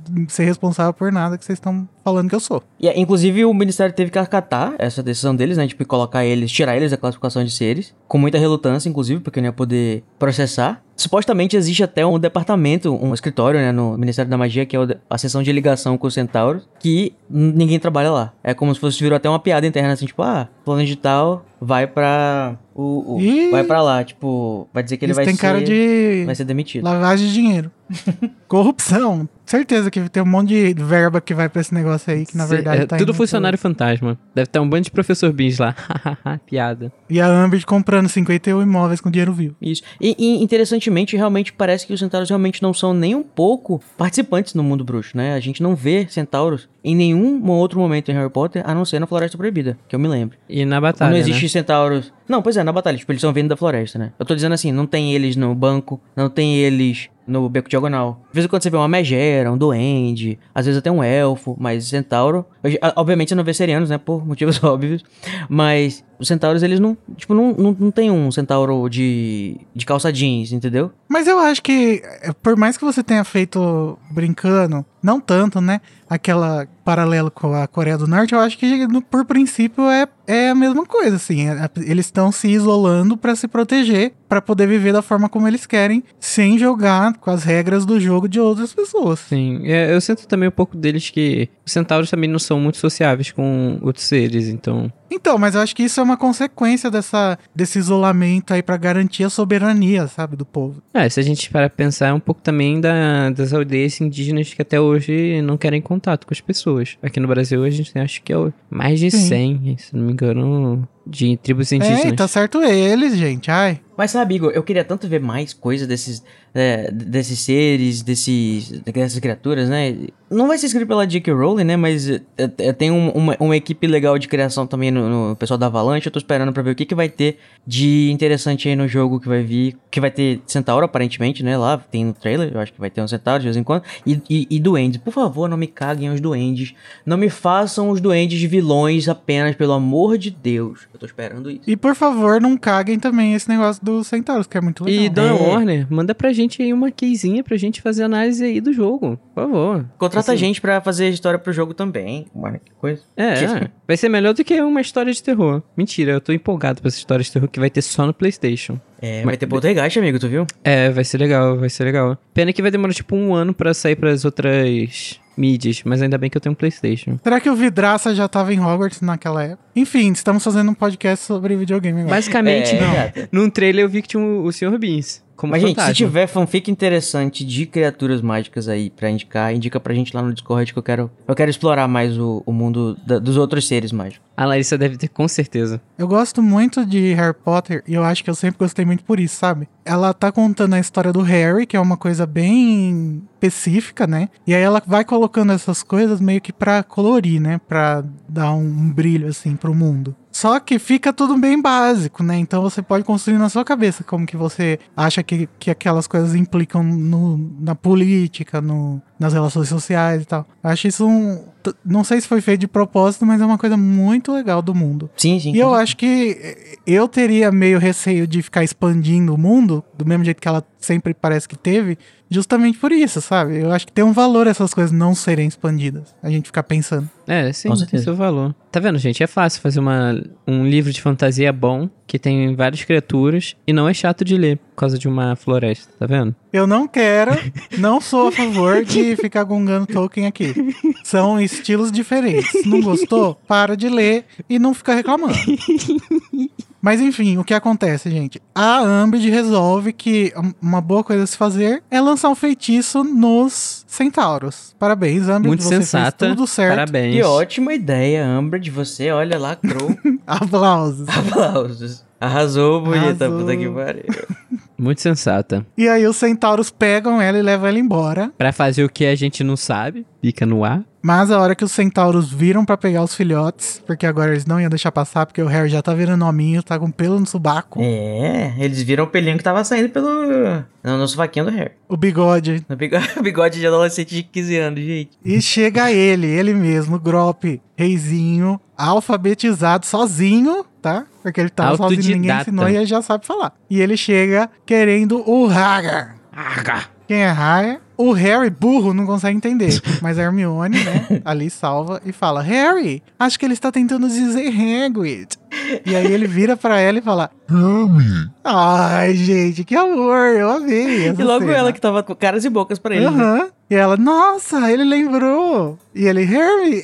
responsável por nada que vocês estão falando que eu sou. E, é, inclusive, o Ministério teve que acatar essa decisão deles, né? Tipo, colocar eles, tirar eles da classificação de seres. Com muita relutância, inclusive, porque não ia poder processar. Supostamente existe até um departamento, um escritório, né, no Ministério da Magia, que é de- a seção de ligação com os centauros, que ninguém trabalha lá. É como se fosse, virou até uma piada interna, assim, tipo, ah, plano digital vai pra... O, o- vai pra lá, tipo, vai dizer que ele vai têm ser... cara de Vai ser demitido. lavagem de dinheiro. <laughs> Corrupção. Certeza que tem um monte de verba que vai pra esse negócio aí, que na Cê- verdade é tá tudo funcionário fantasma. Deve ter um bando de professor Beans lá. <laughs> Piada. E a Amber comprando 51 imóveis com dinheiro vivo. Isso. E, e, interessantemente, realmente parece que os centauros realmente não são nem um pouco participantes no mundo bruxo, né? A gente não vê centauros em nenhum outro momento em Harry Potter, a não ser na Floresta Proibida, que eu me lembro. E na batalha, não existe né? centauros. Não, pois é, na batalha, tipo, eles estão vindo da floresta, né? Eu tô dizendo assim, não tem eles no banco, não tem eles no beco diagonal. De vez em quando você vê uma megera, um duende, às vezes até um elfo, mas centauro. Obviamente você não vê serianos, né? Por motivos <laughs> óbvios. Mas os centauros, eles não. Tipo, não, não, não tem um centauro de, de calça jeans, entendeu? Mas eu acho que, é, por mais que você tenha feito brincando, não tanto, né? Aquela paralelo com a Coreia do Norte, eu acho que, no- por princípio, é, é a mesma coisa, assim. É- eles estão se isolando pra se proteger, pra poder viver da forma como eles querem, sem jogar com as regras do jogo de outras pessoas. Sim, é, eu sinto também um pouco deles que os centauros também não são muito sociáveis com outros seres, então. Então, mas eu acho que isso é uma consequência dessa, desse isolamento aí pra garantir a soberania, sabe, do povo. É, se a gente parar pra pensar, é um pouco também da, das aldeias indígenas que até hoje não querem contato com as pessoas. Aqui no Brasil a gente tem acho que é mais de Sim. 100, se não me engano, de tribos indígenas. É, tá certo eles, gente. Ai. Mas sabe, Igor, eu queria tanto ver mais coisa desses, é, desses seres, desses, dessas criaturas, né? Não vai ser escrito pela J.K. Rowling, né? Mas é, é, tem um- uma, uma equipe legal de criação também no, no pessoal da Avalanche. Eu tô esperando pra ver o que, que vai ter de interessante aí no jogo que vai vir. Que vai ter Centauro, aparentemente, né? Lá tem no trailer, eu acho que vai ter um Centauro de vez em quando. E, e, e duendes. Por favor, não me caguem os duendes. Não me façam os duendes vilões apenas, pelo amor de Deus. Eu tô esperando isso. E por favor, não caguem também esse negócio dos centauros, que é muito legal. E Dona É. Warner, manda pra gente aí uma keyzinha pra gente fazer análise aí do jogo, por favor. Contrata Assim, gente pra fazer história pro jogo também. Mano, que coisa. É, vai ser melhor do que uma história de terror. Mentira, eu tô empolgado pra essa história de terror que vai ter só no PlayStation. É, vai ter poltergeist, amigo, tu viu? É, vai ser legal, vai ser legal. Pena que vai demorar tipo um ano pra sair pras outras mídias, mas ainda bem que eu tenho um PlayStation. Será que o Vidraça já tava em Hogwarts naquela época? Enfim, estamos fazendo um podcast sobre videogame agora. Basicamente, É, não. <laughs> num trailer eu vi que tinha o, o Sr. Beans. Como Mas, gente, fantasma. se tiver fanfic interessante de criaturas mágicas aí pra indicar, indica pra gente lá no Discord que eu quero, eu quero explorar mais o, o mundo da- dos outros seres mágicos. A Larissa deve ter com certeza. Eu gosto muito de Harry Potter e eu acho que eu sempre gostei muito por isso, sabe? Ela tá contando a história do Harry, que é uma coisa bem específica, né? E aí ela vai colocando essas coisas meio que pra colorir, né? Pra dar um, um brilho assim pro mundo. Só que fica tudo bem básico, né? Então você pode construir na sua cabeça como que você acha que, que aquelas coisas implicam no, na política, no, nas relações sociais e tal. Eu acho isso um. Não sei se foi feito de propósito, mas é uma coisa muito legal do mundo. Sim, sim. E eu acho que eu teria meio receio de ficar expandindo o mundo, do mesmo jeito que ela sempre parece que teve, justamente por isso, sabe? Eu acho que tem um valor essas coisas não serem expandidas. A gente ficar pensando. É, sim, tem seu valor. Tá vendo, gente? É fácil fazer uma, um livro de fantasia bom, que tem várias criaturas, e não é chato de ler por causa de uma floresta, tá vendo? Eu não quero, <laughs> não sou a favor de ficar gongando Tolkien aqui. São estilos diferentes. Não gostou? Para de ler e não fica reclamando. <laughs> Mas enfim, o que acontece, gente? A Ambridge resolve que uma boa coisa a se fazer é lançar um feitiço nos centauros. Parabéns, Ambridge. Muito você sensata. Fez tudo certo. Parabéns. Que ótima ideia, Amber, de você. Olha, lacrou. <laughs> Aplausos. Aplausos. Arrasou, bonita. Arrasou. Puta que pariu. Muito sensata. E aí os centauros pegam ela e levam ela embora. Pra fazer o que a gente não sabe, fica no ar. Mas a hora que os centauros viram pra pegar os filhotes, porque agora eles não iam deixar passar, porque o Harry já tá virando hominho, tá com pelo no subaco. É, eles viram o pelinho que tava saindo pelo. No, no sovaquinho do Harry. O bigode. No bigode, <laughs> bigode de adolescente de 15 anos, gente. E chega ele, ele mesmo, Grop, reizinho, alfabetizado, sozinho, tá? Porque ele tava sozinho, ninguém Autodidata. ensinou e ele já sabe falar. E ele chega querendo o Haga. Quem é Haga? O Harry, burro, não consegue entender. <laughs> Mas a Hermione, né, ali salva e fala: Harry, acho que ele está tentando dizer Hagrid. E aí ele vira pra ela e fala: Harry. Ai, gente, que amor, eu amei. essa E logo cena. ela que tava com caras e bocas pra ele. né? E ela, nossa, ele lembrou. E ele, Harry.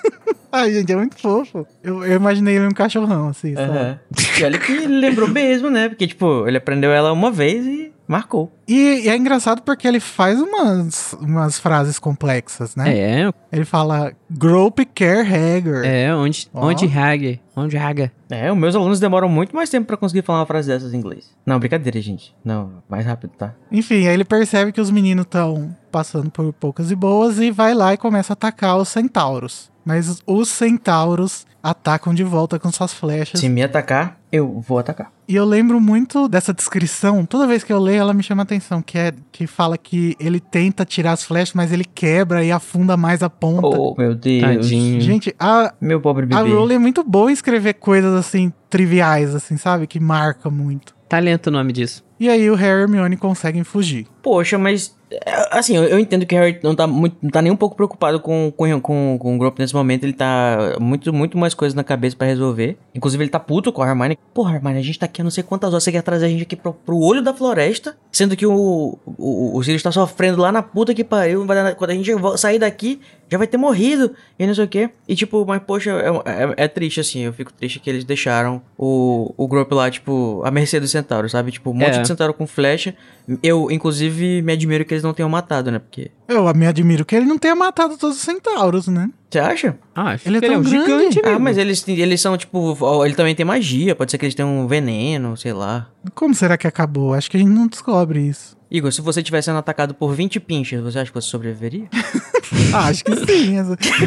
<laughs> Ai, gente, é muito fofo. Eu, eu imaginei ele um cachorrão, assim, sabe? Aham. E olha que ele lembrou mesmo, né? Porque, tipo, ele aprendeu ela uma vez e. marcou. E, e é engraçado porque ele faz umas, umas frases complexas, né? É, Ele fala Grope Care Hager. é, onde, Ó. onde Haga, onde Haga. É, os meus alunos demoram muito mais tempo pra conseguir falar uma frase dessas em inglês. Não, brincadeira, gente. Não, mais rápido, tá? Enfim, aí ele percebe que os meninos estão passando por poucas e boas e vai lá e começa a atacar os centauros. Mas os centauros atacam de volta com suas flechas. Se me atacar, eu vou atacar. E eu lembro muito dessa descrição. Toda vez que eu leio, ela me chama a atenção. Que é que fala que ele tenta tirar as flechas, mas ele quebra e afunda mais a ponta. Oh, meu Deus. Tadinho. Gente, a, Meu pobre a bebê. Rowling é muito boa em escrever coisas assim, triviais, assim, sabe? Que marca muito. Talento o nome disso. E aí o Harry e a Hermione conseguem fugir. Poxa, mas. é, Assim, eu, eu entendo que o Harry não tá, muito, não tá nem um pouco preocupado com, com, com, com o grupo nesse momento. Ele tá muito, muito mais coisas na cabeça pra resolver. Inclusive, ele tá puto com a Hermione. Porra, Hermione, a gente tá aqui há não sei quantas horas. Você quer trazer a gente aqui pro, pro olho da floresta? Sendo que o, o, o Sirius tá sofrendo lá na puta que pariu. Quando a gente sair daqui, já vai ter morrido. E não sei o quê. E tipo, mas poxa, é, é, é triste assim. Eu fico triste que eles deixaram o, o grupo lá, tipo, à mercê do centauro, sabe? Tipo, um monte É. de centauro com flecha. Eu, inclusive, me admiro que eles não tenham matado, né? Porque. Eu me admiro que ele não tenha matado todos os centauros, né? Você acha? Ah, acho Ele é que ele é tão um grande. gigante, Ah, amigo. mas eles, eles são, tipo. Ele também tem magia. Pode ser que eles tenham um veneno, sei lá. Como será que acabou? Acho que a gente não descobre isso. Igor, se você tivesse sendo atacado por 20 pinches, você acha que você sobreviveria? <laughs> Ah, acho que sim.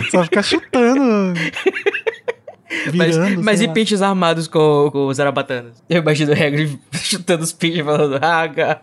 Só ficar chutando. <laughs> mas Virando. mas sei e lá. pinches armados com, com os zarabatanas? Eu imagino o Hagrid <laughs> chutando os pinches falando, ah, cara.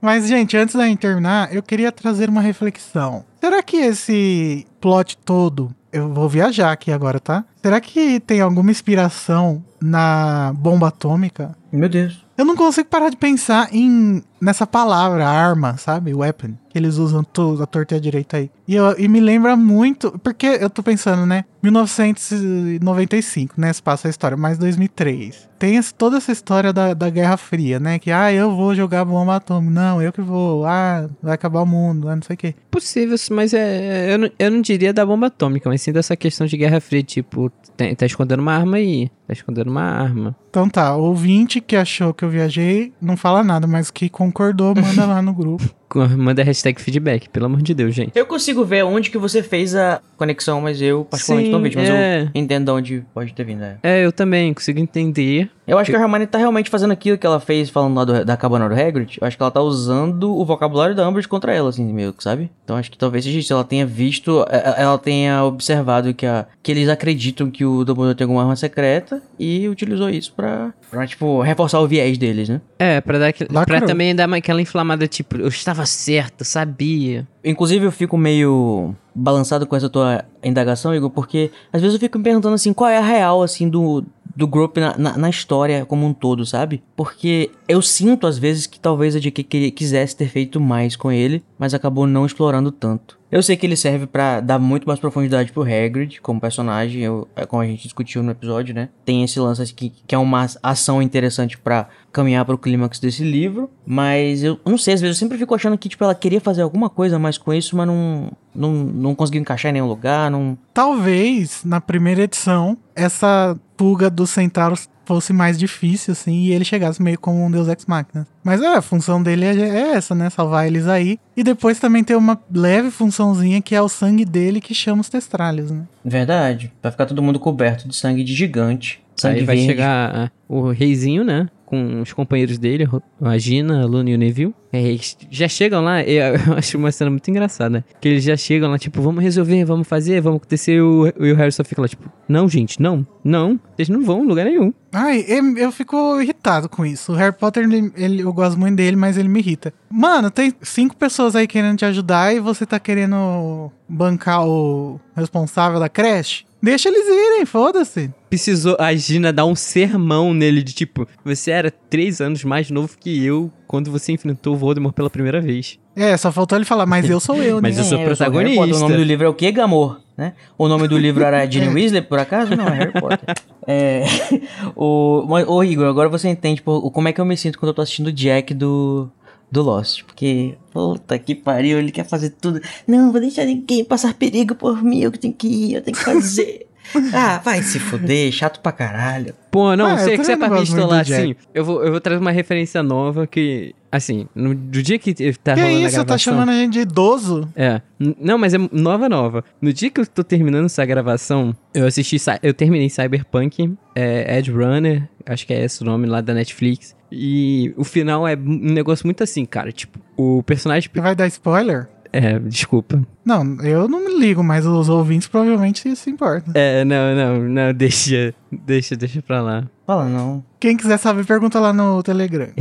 Mas, gente, antes da gente terminar, eu queria trazer uma reflexão. Será que esse plot todo. Eu vou viajar aqui agora, tá? Será que tem alguma inspiração na bomba atômica? Meu Deus. Eu não consigo parar de pensar em nessa palavra, arma, sabe? Weapon. Que eles usam tudo, a torta e a direita aí. E, eu- e me lembra muito. Porque eu tô pensando, né? 1995, né? Se passa a história, mais 2003. Tem esse- toda essa história da, da Guerra Fria, né? Que, ah, eu vou jogar bomba atômica. Não, eu que vou. Ah, vai acabar o mundo, ah, não sei o quê. Possível, mas é, eu, não, eu não diria da bomba atômica, mas sim dessa questão de Guerra Fria, tipo, tem- tá escondendo uma arma aí, tá escondendo uma arma. Então tá, o ouvinte que achou que eu viajei não fala nada, mas que concordou, manda lá no grupo. <laughs> Com- Manda hashtag feedback, pelo amor de Deus, gente. Eu consigo ver onde que você fez a conexão, mas eu particularmente Sim, não vejo. Mas é. eu entendo de onde pode ter vindo. É. É, eu também consigo entender. Eu acho que a Hermione tá realmente fazendo aquilo que ela fez falando lá do- da cabana do Hagrid. Eu acho que ela tá usando o vocabulário da Umbridge contra ela, assim, meio que, sabe? Então acho que talvez seja isso. Ela tenha visto, é, é, ela tenha observado que, a, que eles acreditam que o Dumbledore tem alguma arma secreta e utilizou isso pra, pra tipo, reforçar o viés deles, né? É, pra, dar, aquele- Lacrou. pra também dar aquela inflamada, tipo, eu estava certo, sabia. Inclusive, eu fico meio balançado com essa tua indagação, Igor, porque às vezes eu fico me perguntando assim, qual é a real, assim, do, do grupo na, na, na história como um todo, sabe? Porque eu sinto, às vezes, que talvez a JK quisesse ter feito mais com ele, mas acabou não explorando tanto. Eu sei que ele serve pra dar muito mais profundidade pro Hagrid como personagem, eu, é como a gente discutiu no episódio, né? Tem esse lance assim, que, é uma ação interessante pra caminhar pro clímax desse livro, mas eu não sei, às vezes eu sempre fico achando que tipo ela queria fazer alguma coisa mais com isso, mas não não, não conseguiu encaixar em nenhum lugar, não Talvez, na primeira edição, essa fuga dos centauros fosse mais difícil, assim, e ele chegasse meio como um Deus Ex Machina. Mas é, a função dele é, é essa, né? Salvar eles aí. E depois também tem uma leve funçãozinha que é o sangue dele que chama os testralhos, né? Verdade. Vai ficar todo mundo coberto de sangue de gigante. Sangue Aí vai verde. chegar ah, o reizinho, né? Com os companheiros dele, a Gina, a Luna e o Neville. É, eles já chegam lá, <laughs> eu, acho uma cena muito engraçada. Que eles já chegam lá, tipo, vamos resolver, vamos fazer, vamos acontecer. E o, Harry só fica lá, tipo, não, gente, não, não. Eles não vão em lugar nenhum. Ai, eu, eu fico irritado com isso. O Harry Potter, ele, ele- eu gosto muito dele, mas ele me irrita. Mano, tem cinco pessoas aí querendo te ajudar e você tá querendo bancar o responsável da creche? Deixa eles irem, foda-se. Precisou a Gina dar um sermão nele de tipo, você era três anos mais novo que eu quando você enfrentou o Voldemort pela primeira vez. É, só faltou ele falar, mas eu sou eu, <laughs> né? Mas eu sou É, protagonista. Potter. O nome do livro é o quê, Gamor? Né? O nome do livro era <laughs> Ginny Weasley, por acaso? Não, é Harry Potter. É, <laughs> o, mas, ô Igor, agora você entende pô, como é que eu me sinto quando eu tô assistindo o Jack do, do Lost. Porque, puta que pariu, ele quer fazer tudo. Não, vou deixar ninguém passar perigo por mim, eu que tenho que ir, eu tenho que fazer. <laughs> Ah, vai se fuder, chato pra caralho. Pô, não, Ah, eu sei que você é pra pistolar assim. Eu vou, eu vou trazer uma referência nova que, assim, no, do dia que tá Que rolando a isso, tá gravação... chamando a gente de idoso? É. Não, mas é nova, nova. No dia que eu tô terminando essa gravação, eu assisti. Eu terminei Cyberpunk, é, Edge Runner, acho que é esse o nome lá da Netflix. E o final é um negócio muito assim, cara. Tipo, o personagem. Você vai dar spoiler? É, desculpa. Não, eu não me ligo, mas os ouvintes provavelmente se importam. É, não, não, não, <laughs> deixa. Deixa, deixa pra lá. Fala não. Quem quiser saber, pergunta lá no Telegram. <laughs>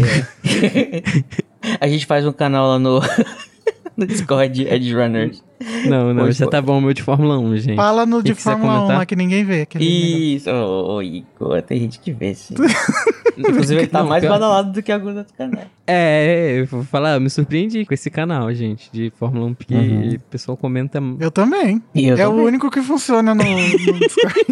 A gente faz um canal lá no, no <laughs> Discord Edge Runners. Não, não, Pois, já pô. tá bom o meu de Fórmula 1, gente. Fala no Quem de Fórmula 1 comentar? lá que ninguém vê. negócio. Isso, ô, ô, Igor, tem gente que vê, sim. <laughs> Inclusive, ele tá Não, mais pior- badalado do que alguns outros canais. É, eu vou falar, eu me surpreendi com esse canal, gente, de Fórmula 1, porque Uhum. o pessoal comenta. Eu também. E eu é o também. único que funciona no, no Discord.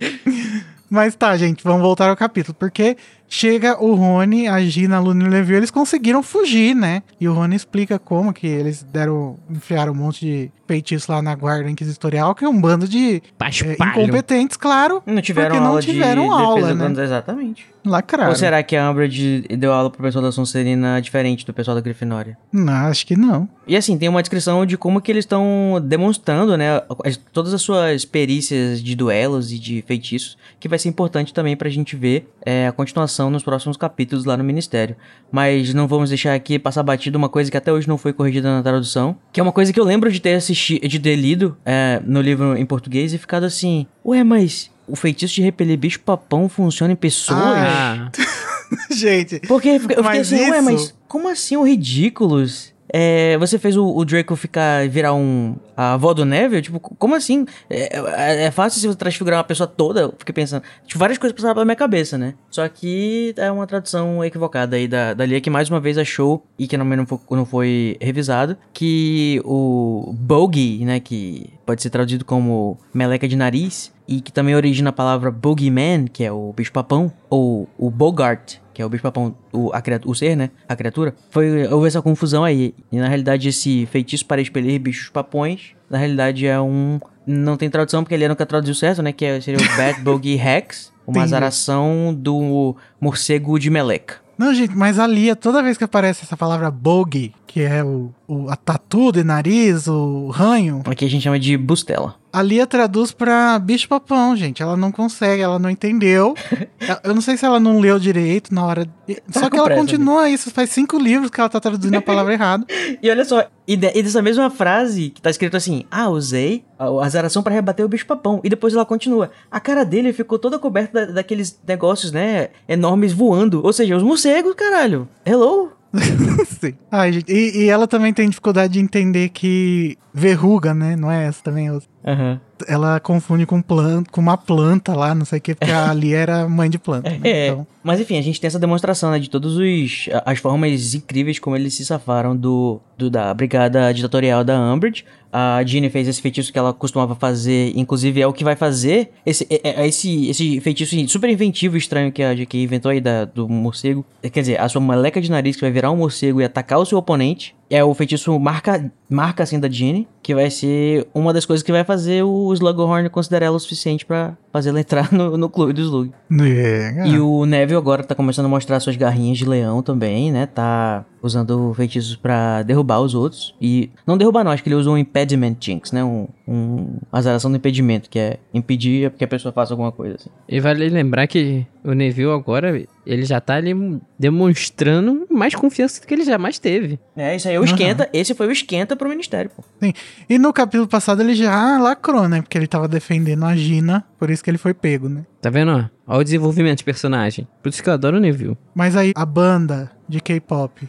<laughs> Mas tá, gente, vamos voltar ao capítulo. Porque chega o Rony, a Gina, a Luna e o Levi, eles conseguiram fugir, né? E o Rony explica como que eles deram, enfiaram um monte de feitiços lá na guarda inquisitorial, que é um bando de é, incompetentes, claro. Não tiveram Porque não aula tiveram de aula, defesa né? Exatamente. Lacraram. Ou será que a Umbridge deu aula pro pessoal da Sonserina diferente do pessoal da Grifinória? Não, acho que não. E assim, tem uma descrição de como que eles estão demonstrando, né, as- todas as suas perícias de duelos e de feitiços, que vai ser importante também pra gente ver é, a continuação nos próximos capítulos lá no Ministério. Mas não vamos deixar aqui passar batido uma coisa que até hoje não foi corrigida na tradução, que é uma coisa que eu lembro de ter assistido, de ter lido é, no livro em português e ficado assim, ué, mas o feitiço de repelir bicho papão funciona em pessoas? Ah, <laughs> gente, Porque eu fiquei Mas assim, ué, isso- mas como assim o ridículos? É, você fez o, o Draco ficar virar um a avó do Neville? Tipo, como assim? É, é- é fácil se você transfigurar uma pessoa toda? Fiquei pensando. Tipo, várias coisas passaram pela minha cabeça, né? Só que é uma tradução equivocada aí da, da Lia, que mais uma vez achou, e que também não foi, não foi revisado, que o Bogey, né? Que pode ser traduzido como meleca de nariz, e que também origina a palavra Bogeyman, que é o bicho-papão, ou o Bogart, que é o bicho-papão, o, a criatura, o ser, né? A criatura. Foi, houve essa confusão aí. E na realidade, esse feitiço para expelir bichos-papões, na realidade é um. Não tem tradução porque ele nunca traduziu certo, né? Que é- seria o Bat Bogey Hex, <laughs> uma azaração do morcego de meleca. Não, gente, mas a Lia, toda vez que aparece essa palavra bogey, que é o, o a tatu de nariz, o ranho, Aqui a gente chama de bustela. a Lia traduz pra bicho papão, gente. Ela não consegue, ela não entendeu. <laughs> Eu- não sei se ela não leu direito na hora. Só Tá que com ela pressa, continua isso. Faz cinco livros que ela tá traduzindo a palavra <laughs> errada. E olha só, e, de- e dessa mesma frase que tá escrito assim: Ah, usei a azaração para rebater o bicho-papão. E depois ela continua. A cara dele ficou toda coberta da- daqueles negócios, né? Enormes voando. Ou seja, os morcegos, caralho. Hello? <laughs> Sim. Ai, gente. E, e ela também tem dificuldade de entender que verruga, né? Não é essa também. outra. Aham. Ela confunde com, planta, com uma planta lá, não sei o que, porque <laughs> a Lia era mãe de planta. Né? É, Então, mas enfim, a gente tem essa demonstração, né, de todas os, as formas incríveis como eles se safaram do, do da brigada ditatorial da Umbridge. A Ginny fez esse feitiço que ela costumava fazer, inclusive é o que vai fazer esse, é- é esse, esse feitiço super inventivo e estranho que a JK inventou aí da, do morcego. Quer dizer, a sua meleca de nariz que vai virar um morcego e atacar o seu oponente. É o feitiço marca, marca assim da Ginny, que vai ser uma das coisas que vai fazer o Slughorn considerar ela o suficiente pra fazer ela entrar no, no clube do Slug. é, E o Neville agora tá começando a mostrar suas garrinhas de leão também, né? Tá usando feitiços pra derrubar os outros. E não derrubar não, acho que ele usa um impediment jinx, né? Um, um azaração do impedimento, que é impedir que a pessoa faça alguma coisa assim. e vale lembrar que o Neville agora, ele já tá ali demonstrando mais confiança do que ele jamais teve. É, isso aí é o esquenta. Esse foi o esquenta pro ministério, pô. Sim. E no capítulo passado ele já lacrou, né? Porque ele tava defendendo a Gina, por isso que ele foi pego, né? Tá vendo, ó? Olha o desenvolvimento de personagem. Por isso que eu adoro o Neville. Mas aí a banda de K-pop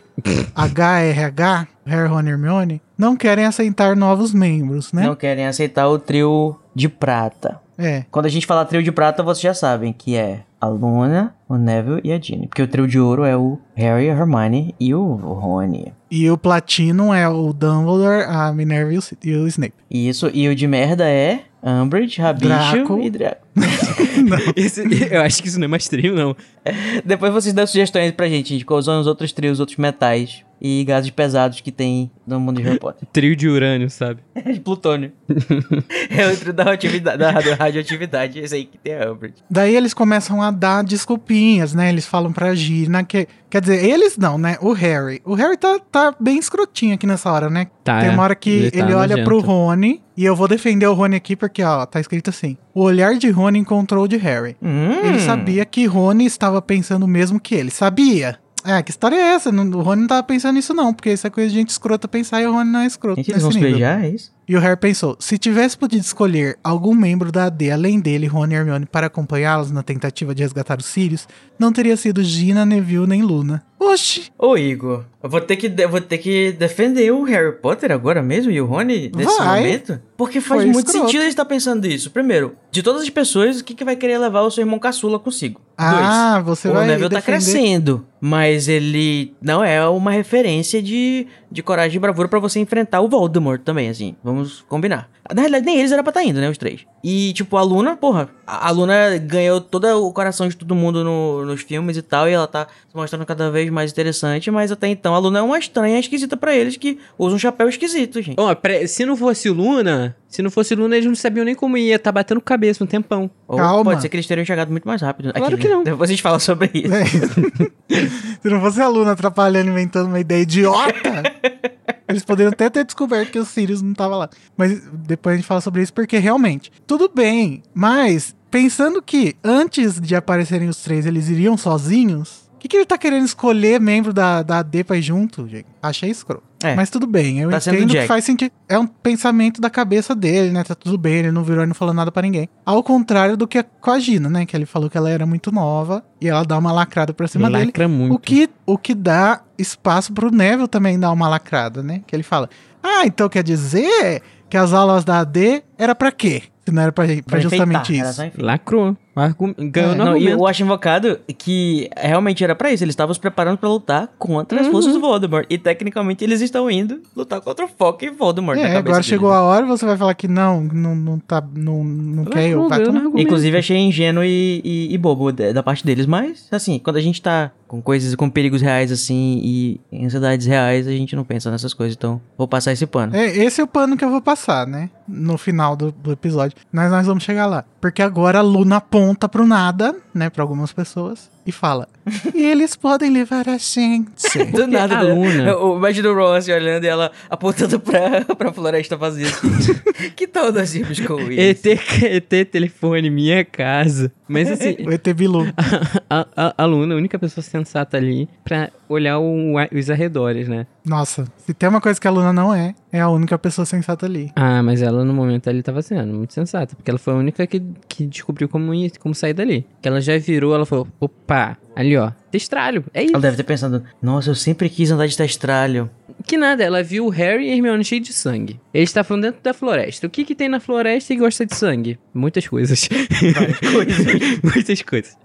HRH, Hair Ron Hermione, não querem aceitar novos membros, né? Não querem aceitar o trio de prata. É. Quando a gente fala trio de prata, vocês já sabem que é a Luna, o Neville e a Ginny. Porque o trio de ouro é o Harry, a Hermione e o Rony. E o Platino é o Dumbledore, a Minerva e o, e o Snape. Isso, e o de merda é Umbridge, Rabicho Draco. e Draco. <laughs> <laughs> Esse- eu acho que isso não é mais trio, não. Depois vocês dão sugestões pra gente de quais são os outros trios, os outros metais e gases pesados que tem no mundo de Harry Potter. <laughs> Trio de urânio, sabe? É <laughs> de plutônio. é outro da radioatividade, da radio- radioatividade, esse aí que tem a Umbridge. Daí eles começam a dar desculpinhas, né? Eles falam pra Gina que. Quer dizer, eles não, né? O Harry. O Harry tá, tá bem escrotinho aqui nessa hora, né? Tá, Tem é. uma hora que ele, tá olha pro. Rony. E eu vou defender o Rony aqui porque, ó, tá escrito assim: O olhar de Rony encontrou o de Harry. Hum. Ele sabia que Rony estava pensando o mesmo que ele. Sabia. É, que história é essa? Não- O Rony não tava pensando nisso, não, porque isso é coisa de gente escrota pensar e o Rony não é escroto. Gente, eles vão nesse se beijar, é isso? E o Harry pensou: se tivesse podido escolher algum membro da AD além dele, Rony e Hermione, para acompanhá-los na tentativa de resgatar os Sirius, não teria sido Gina, Neville nem Luna. Oxi! Ô, Igor, eu vou ter que, vou ter que defender o Harry Potter agora mesmo e o Rony nesse Vai. momento. Porque faz Foi muito escroto. sentido ele estar pensando isso. Primeiro, de todas as pessoas, o que, que vai querer levar o seu irmão caçula consigo? Ah, Dois. você o vai Neville tá defender- crescendo, mas ele não é uma referência de, de coragem e bravura pra você enfrentar o Voldemort também, assim. Vamos combinar. Na realidade, nem eles eram pra estar indo, né, os três. E, tipo, a Luna, porra, a Luna ganhou todo o coração de todo mundo no- nos filmes e tal, e ela tá se mostrando cada vez mais interessante, mas até então a Luna é uma estranha esquisita pra eles que usa um chapéu esquisito, gente. Ó, pre- se não fosse Luna, se não fosse Luna, eles não sabiam nem como ia tá batendo cabeça um tempão. Ou Calma. pode ser que eles teriam chegado muito mais rápido. Claro Aquele, que não. Depois a gente fala sobre isso. É. <laughs> Se não fosse a Luna atrapalhando, inventando uma ideia idiota, <laughs> eles poderiam até ter descoberto que o Sirius não tava lá. Mas depois a gente fala sobre isso, porque realmente, tudo bem, mas pensando que antes de aparecerem os três, eles iriam sozinhos, o que, que ele tá querendo escolher membro da, da AD pra ir junto, gente? Achei escroto. É. Mas tudo bem, eu Tá entendo que faz sentido. É um pensamento da cabeça dele, né? Tá tudo bem, ele não virou e não falou nada pra ninguém. Ao contrário do que com a Gina, né? Que ele falou que ela era muito nova e ela dá uma lacrada pra cima dele. Lacra muito. O que, o que dá espaço pro Neville também dar uma lacrada, né? Que ele fala: Ah, então quer dizer que as aulas da AD era pra quê? Se não era pra, pra Pra justamente enfeitar, isso. Lacrou. Argu- Ganhou É, no Não, e argumento. eu acho invocado que realmente era pra isso. Eles estavam se preparando pra lutar contra Uhum. as forças do Voldemort. E tecnicamente eles estão indo lutar contra o Foco e Voldemort. na É, cabeça agora deles. chegou a hora e você vai falar que não, não, não tá, não, não quer eu. No tomar. argumento. Inclusive achei ingênuo e, e- e bobo da, da parte deles. Mas, assim, quando a gente tá com coisas, com perigos reais assim e em ansiedades reais, a gente não pensa nessas coisas. Então, vou passar esse pano. É, esse é o pano que eu vou passar, né? No final do, do episódio. Mas nós vamos chegar lá. Porque agora a Luna aponta pro nada, né? Pra algumas pessoas. E fala: E eles podem levar a gente. <laughs> Do nada, a né? Luna- Eu- Imagina o Ron assim, olhando e ela apontando pra, <laughs> pra floresta vazia. Assim. <laughs> que tal nós irmos com ET, isso? ET telefone, minha casa. Mas assim, o ET Bilu. a, a, a Luna é a única pessoa sensata ali pra olhar o- os arredores, né? Nossa, se tem uma coisa que a Luna não é, é a única pessoa sensata ali. Ah, mas ela no momento ali tava sendo muito sensata, porque ela foi a única que, que descobriu como, ir, como sair dali. Que ela já virou, ela falou, opa, Tá ali ó, testralho, é isso. Ela deve ter pensado, nossa, eu sempre quis andar de testralho. Que nada, ela viu o Harry e Hermione cheio de sangue. Eles estavam dentro da floresta. O que que tem na floresta e gosta de sangue? Muitas coisas. Várias <laughs> coisas. Muitas coisas.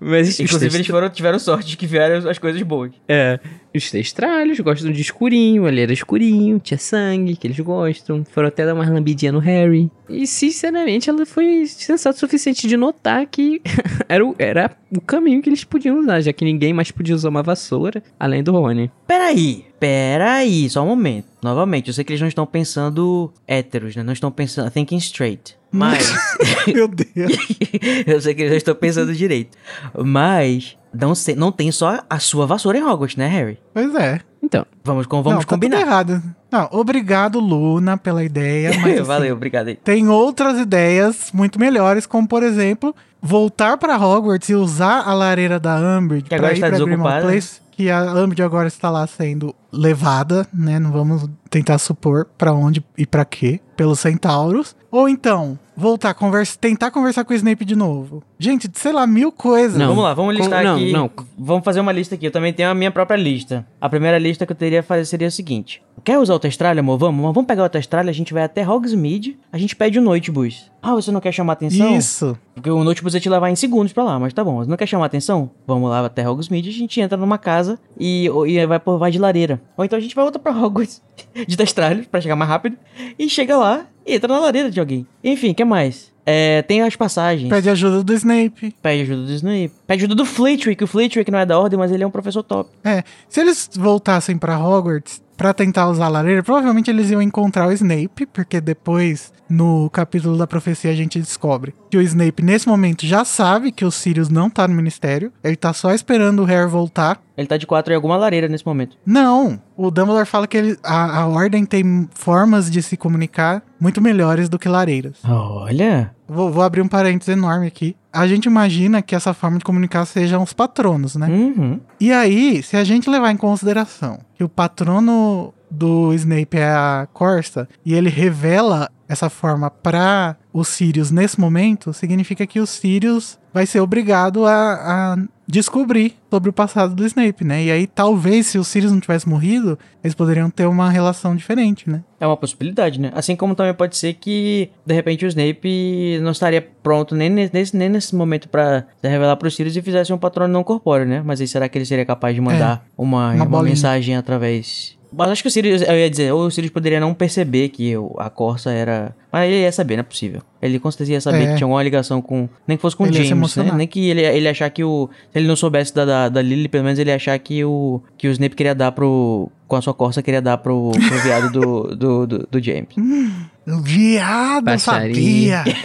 Mas Inclusive, testra- eles foram, tiveram sorte de que vieram as coisas boas. É, os testralhos gostam de escurinho, ali era escurinho, tinha sangue, que eles gostam. Foram até dar uma lambidinha no Harry. E, sinceramente, ela foi sensata o suficiente de notar que <laughs> era, o, era o caminho que eles podiam usar, já que ninguém mais podia usar uma vassoura, além do Rony. Peraí, peraí, só um momento. Novamente, eu sei que eles não estão pensando héteros, né? Não estão pensando thinking straight. Mas, <laughs> Meu Deus. <laughs> eu sei que eles não estão pensando direito. Mas, não, sei, não tem só a sua vassoura em Hogwarts, né, Harry? Pois é. Então, Vamos, com- não, vamos tá tudo combinar. errado. Não, obrigado, Luna, pela ideia. <laughs> Mas, assim, Valeu, obrigado aí. Tem outras ideias muito melhores, como por exemplo, voltar pra Hogwarts e usar a lareira da Umbridge agora pra ir está pra Grimmauld desocupada. Place, que a Umbridge agora está lá sendo levada, né? Não vamos tentar supor pra onde e pra quê pelos centauros. Ou então, voltar conversa, tentar conversar com o Snape de novo. Gente, sei lá, mil coisas. Não. Vamos lá, vamos Com- listar não, aqui. não. Vamos fazer uma lista aqui. Eu também tenho a minha própria lista. A primeira lista que eu teria a fazer seria a seguinte: Quer usar o Testralha, amor? Vamos, vamos pegar o Testralha, a gente vai até Hogsmeade, a gente pede o Notebus. Ah, você não quer chamar atenção? Isso. Porque o Notebus ia te levar em segundos pra lá, mas tá bom. Você não quer chamar atenção? Vamos lá até Hogsmeade, a gente entra numa casa e, e vai, por- vai de lareira. Ou então a gente vai voltar pra Hogwarts <laughs> de Testralha pra chegar mais rápido e chega lá e entra na lareira de alguém. Enfim, que mais? É, tem as passagens. Pede ajuda do Snape. Pede ajuda do Snape. Pede ajuda do Flitwick. O Flitwick não é da ordem, mas ele é um professor top. É, se eles voltassem pra Hogwarts pra tentar usar a lareira, provavelmente eles iam encontrar o Snape, porque depois no capítulo da profecia a gente descobre que o Snape nesse momento já sabe que o Sirius não tá no ministério, ele tá só esperando o Harry voltar. Ele tá de quatro em alguma lareira nesse momento. Não, o Dumbledore fala que ele- a, a ordem tem formas de se comunicar muito melhores do que lareiras. Olha. Vou, vou abrir um parênteses enorme aqui. A gente imagina que essa forma de comunicar sejam os patronos, né? Uhum. E aí, se a gente levar em consideração que o patrono do Snape é a Corsa e ele revela essa forma pra o Sirius nesse momento, significa que o Sirius vai ser obrigado a, a descobrir sobre o passado do Snape, né? E aí, talvez, se o Sirius não tivesse morrido, eles poderiam ter uma relação diferente, né? É uma possibilidade, né? Assim como também pode ser que, de repente, o Snape não estaria pronto nem nesse, nem nesse momento se revelar pro Sirius e fizesse um patrono não corpóreo, né? Mas aí será que ele seria capaz de mandar uma, uma uma, bolinha. mensagem através... Mas acho que o Sirius, eu ia dizer, ou o Sirius poderia não perceber que a Corsa era... Mas ele ia saber, não é possível. Ele com certeza ia saber É. que tinha alguma ligação com... Nem que fosse com o James, né? Nem que ele, ele achar que o... Se ele não soubesse da, da, da Lily, pelo menos ele ia achar que o, que o Snape queria dar pro... Com a sua Corsa, queria dar pro, pro viado do, do, do, do James. Viado, eu Baixaria. sabia.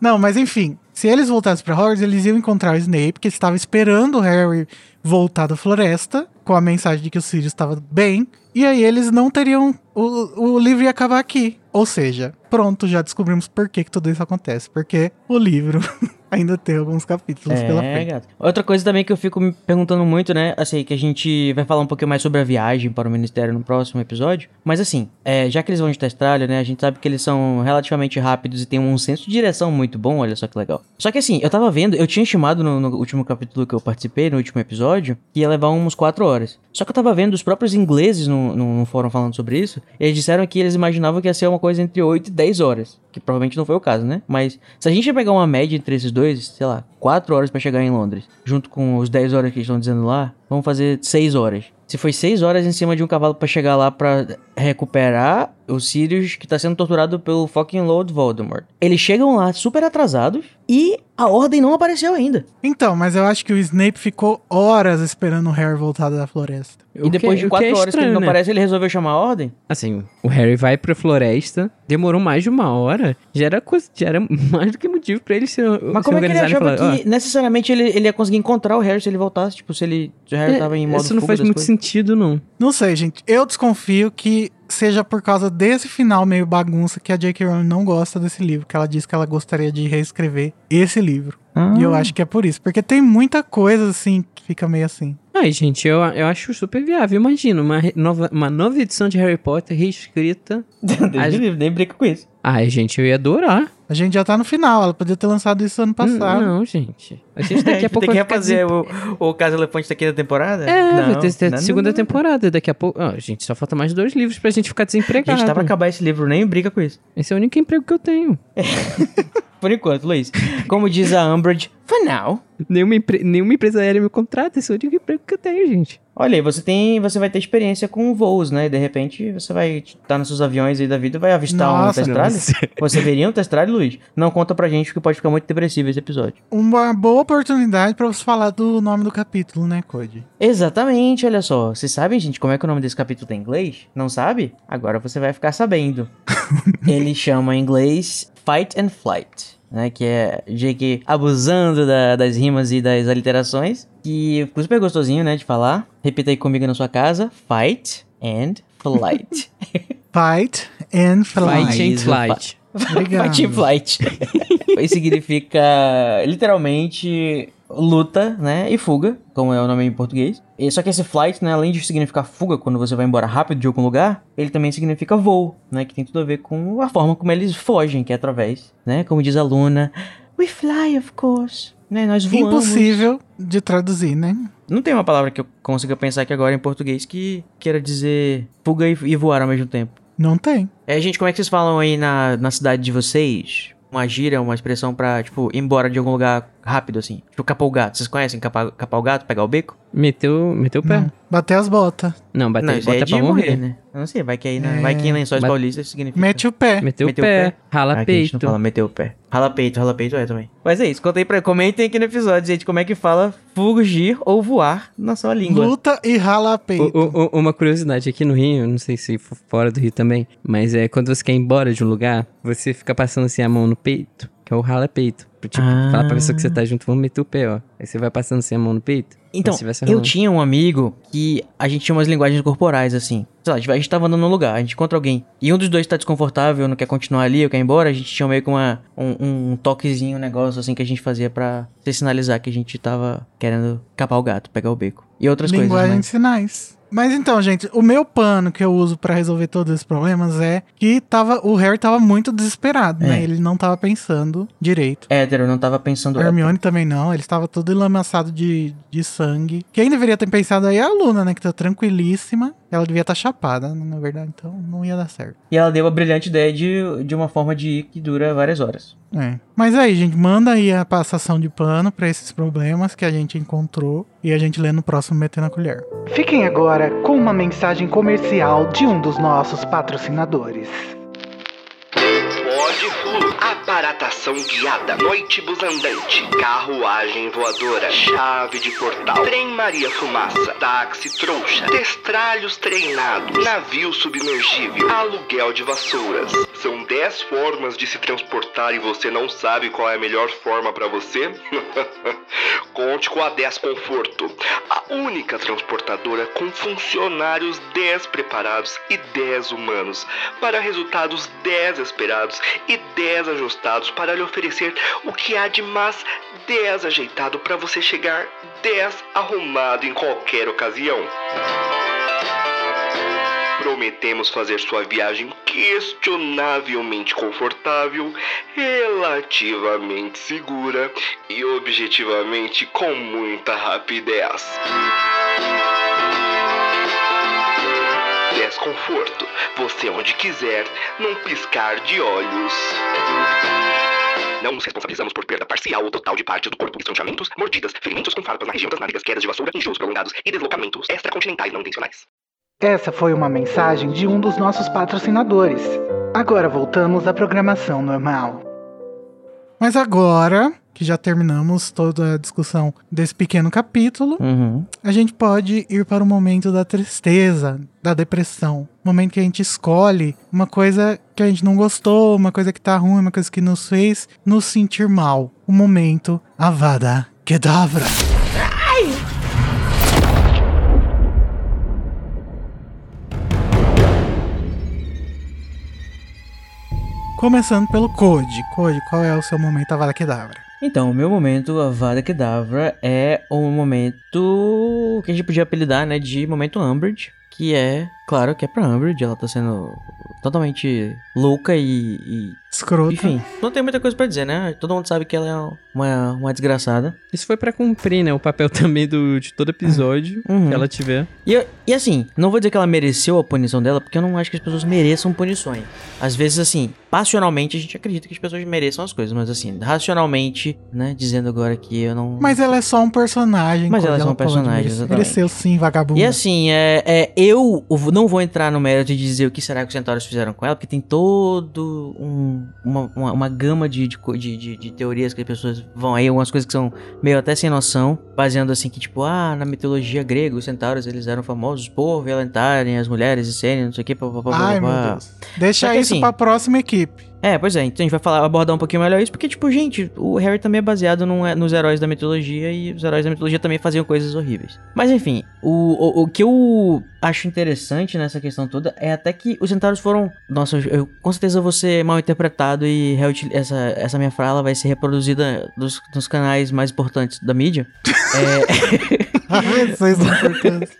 Não, mas enfim, se eles voltassem pra Hogwarts, eles iam encontrar o Snape, que estava esperando o Harry voltar da floresta, com a mensagem de que o Sirius estava bem, e aí eles não teriam. O, o livro ia acabar aqui. Ou seja, pronto, já descobrimos por que, que tudo isso acontece. Porque o livro <laughs> ainda tem alguns capítulos pela É, frente. gato. Outra coisa também que eu fico me perguntando muito, né? Assim, que a gente vai falar um pouquinho mais sobre a viagem para o Ministério no próximo episódio. Mas assim, é, já que eles vão de Testralha, né? A gente sabe que eles são relativamente rápidos e têm um senso de direção muito bom, olha só que legal. Só que assim, eu tava vendo, eu tinha estimado no, no último capítulo que eu participei, no último episódio, que ia levar uns 4 horas. Só que eu tava vendo os próprios ingleses no, no, no fórum falando sobre isso, e eles disseram que eles imaginavam que ia ser uma coisa entre 8 e 10 horas. Que provavelmente não foi o caso, né? Mas se a gente pegar uma média entre esses dois, sei lá, 4 horas pra chegar em Londres, junto com os 10 horas que eles estão dizendo lá, vamos fazer 6 horas. Se foi 6 horas em cima de um cavalo pra chegar lá pra recuperar o Sirius que tá sendo torturado pelo fucking Lord Voldemort. Eles chegam lá super atrasados e a ordem não apareceu ainda. Então, mas eu acho que o Snape ficou horas esperando o Harry voltar da floresta. E depois de 4 horas que ele não né? aparece, ele resolveu chamar a ordem? Assim, o Harry vai pra floresta, demorou mais de uma hora, já era, coisa, já era <laughs> mais do que motivo pra ele se, Mas se como é que ele achava falar, que necessariamente ele, ele ia conseguir encontrar o Harry se ele voltasse? Tipo, se ele se o Harry "Ó, tava em modo Isso não faz muito coisas? sentido, não. Não sei, gente. Eu desconfio que seja por causa desse final meio bagunça que a J.K. Rowling não gosta desse livro, que ela diz que ela gostaria de reescrever esse livro. Ah. E eu acho que é por isso, porque tem muita coisa assim que fica meio assim. Ai, gente, eu, eu acho super viável. Imagina, uma, nova, uma nova edição de Harry Potter reescrita. <laughs> Deus As- livre, nem brinca com isso. Ai, gente, eu ia adorar. A gente já tá no final, ela podia ter lançado isso ano passado. Não, gente. A gente daqui a pouco <laughs> tem que refazer o, o Caso Elefante daqui da temporada? É, Não, vai ter, ter não, segunda não, não. temporada. Daqui a pouco. Ó, gente, só falta mais dois livros pra gente ficar A desempregado. gente tá pra acabar esse livro, nem brinca com isso. Esse é o único emprego que eu tenho. <laughs> Por enquanto, Luiz. Como diz a Umbridge, for now. Nenhuma, empre- nenhuma empresa aérea me contrata. Esse é o único emprego que eu tenho, gente. Olha aí, você tem, você vai ter experiência com voos, né? De repente, você vai estar nos seus aviões aí da vida e vai avistar um Nossa, testralho. nossa. <laughs> Você veria um testralho, Luiz? Não conta pra gente, porque pode ficar muito depressivo esse episódio. Uma boa oportunidade pra você falar do nome do capítulo, né, Code? Exatamente, olha só. Vocês sabem, gente, como é que o nome desse capítulo tá em inglês? Não sabe? Agora você vai ficar sabendo. <laughs> Ele chama em inglês Fight and Flight. Né, que é J.K. abusando da- das rimas e das aliterações. Que ficou super gostosinho, né, de falar. Repita aí comigo na sua casa. Fight and Flight. <laughs> Fight and Flight. Fight and Isso, flight. Obrigado. Fight and Flight. <laughs> Isso significa literalmente luta, né? E fuga, como é o nome em português. E só que esse flight, né, além de significar fuga quando você vai embora rápido de algum lugar, ele também significa voo, né? Que tem tudo a ver com a forma como eles fogem, que é através, né? Como diz a Luna, we fly, of course. Né, nós voamos. Impossível de traduzir, né? Não tem uma palavra que eu consiga pensar aqui agora em português que queira dizer fuga e, e voar ao mesmo tempo. Não tem. É, gente, como é que vocês falam aí na, na cidade de vocês? Uma gíria, uma expressão pra, tipo, ir embora de algum lugar rápido, assim. Tipo, capar o gato. Vocês conhecem capar, capar o gato, pegar o beco? Meteu, meteu o pé. Não. Bater as botas. Não, bater, não, isso bota aí é pra morrer. morrer, né? Eu não sei, vai que aí, né? É. Vai que em lençóis Mas- paulistas significa... Mete o pé. Meteu o Meteu o pé, pé. rala Ah, que a gente não peito. fala meter o pé. Rala peito, rala peito é também. Mas é isso, contei pra... Comentem aqui no episódio, gente, como é que fala fugir ou voar na sua língua. Luta e rala peito. O- o- uma curiosidade aqui no Rio, não sei se for fora do Rio também, mas é quando você quer ir embora de um lugar, você fica passando assim a mão no peito, que é o rala peito. Tipo, Ah. falar pra pessoa que você tá junto, vamos meter o pé, ó. Aí você vai passando assim a mão no peito. Então, eu tinha um amigo que a gente tinha umas linguagens corporais, assim. Sei lá, a gente, vai- a gente tava andando num lugar, a gente encontra alguém. E um dos dois tá desconfortável, não quer continuar ali, ou quer ir embora. A gente tinha meio que uma, um, um toquezinho, um negócio assim que a gente fazia pra se sinalizar que a gente tava querendo capar o gato, pegar o beco. E outras Linguagem coisas, de mas... sinais. Mas então, gente, o meu pano que eu uso pra resolver todos esses problemas é que tava, o Harry tava muito desesperado, né? É. Ele não tava pensando direito. Eu não tava pensando... A Hermione também não, ele estava todo enlamaçado de, de sangue. Quem deveria ter pensado aí é a Luna, né? Que tá tranquilíssima. Ela devia estar chapada, na verdade, então não ia dar certo. E ela deu a brilhante ideia de, de uma forma de ir que dura várias horas. É. Mas aí, gente, manda aí a passação de pano pra esses problemas que a gente encontrou e a gente lê no próximo Metendo a Colher. Fiquem agora com uma mensagem comercial de um dos nossos patrocinadores. Aparatação guiada, noitebus andante, carruagem voadora, chave de portal, trem Maria Fumaça, táxi trouxa, testralhos treinados, navio submergível, aluguel de vassouras. São 10 formas de se transportar e você não sabe qual é a melhor forma para você? <laughs> Conte com a 10 Conforto, a única transportadora com funcionários 10 preparados e 10 humanos, para resultados 10 esperados e 10 ajustados para lhe oferecer o que há de mais 10 ajeitado para você chegar 10 arrumado em qualquer ocasião. Prometemos fazer sua viagem questionavelmente confortável, relativamente segura e objetivamente com muita rapidez. Desconforto, você onde quiser, num piscar de olhos. Não nos responsabilizamos por perda parcial ou total de parte do corpo, estranchamentos, mordidas, ferimentos com farpas na região das nádegas, quedas de vassoura, enjoos prolongados e deslocamentos extracontinentais não intencionais. Essa foi uma mensagem de um dos nossos patrocinadores. Agora voltamos à programação normal. Mas agora que já terminamos toda a discussão desse pequeno capítulo, Uhum. a gente pode ir para o momento da tristeza, da depressão. Momento que a gente escolhe uma coisa que a gente não gostou, uma coisa que tá ruim, uma coisa que nos fez nos sentir mal. O momento Avada Kedavra. Começando pelo Code. Code, qual é o seu momento Avada Kedavra? Então, o meu momento, a Vada Kedavra, é um momento que a gente podia apelidar, né, de momento Umbridge, que é, claro, que é pra Umbridge, ela tá sendo totalmente louca e, e- Escroto. enfim, não tem muita coisa pra dizer, né? Todo mundo sabe que ela é uma, uma desgraçada. Isso foi pra cumprir, né? O papel também do, de todo episódio Uhum. que ela tiver. E, e assim, não vou dizer que ela mereceu a punição dela, porque eu não acho que as pessoas mereçam punições. Às vezes, assim, passionalmente a gente acredita que as pessoas mereçam as coisas, mas assim, racionalmente, né, dizendo agora que eu não... Mas ela é só um personagem. Mas ela é só um pode personagem, exatamente. Mereceu sim, vagabundo. E assim, é, é, eu não vou entrar no mérito de dizer o que será que os centauros fizeram com ela, porque tem todo um- uma, uma, uma gama de, de, de, de- teorias que as pessoas vão aí, algumas coisas que são meio até sem noção, baseando assim que, tipo, ah, na mitologia grega, os centauros eles eram famosos por violentarem as mulheres e serem, não sei o que, papapá. Ai, meu Deus. Deixa que isso assim- pra próxima equipe. É, pois é, então a gente vai falar, abordar um pouquinho melhor isso, porque, tipo, gente, o Harry também é baseado num- nos heróis da mitologia e os heróis da mitologia também faziam coisas horríveis. Mas enfim, o, o, o que eu acho interessante nessa questão toda é até que os centauros foram. Nossa, eu, eu- com certeza vou ser mal interpretado e essa, essa minha fala vai ser reproduzida nos, nos canais mais importantes da mídia. <laughs> é. <laughs> Vocês são importantes.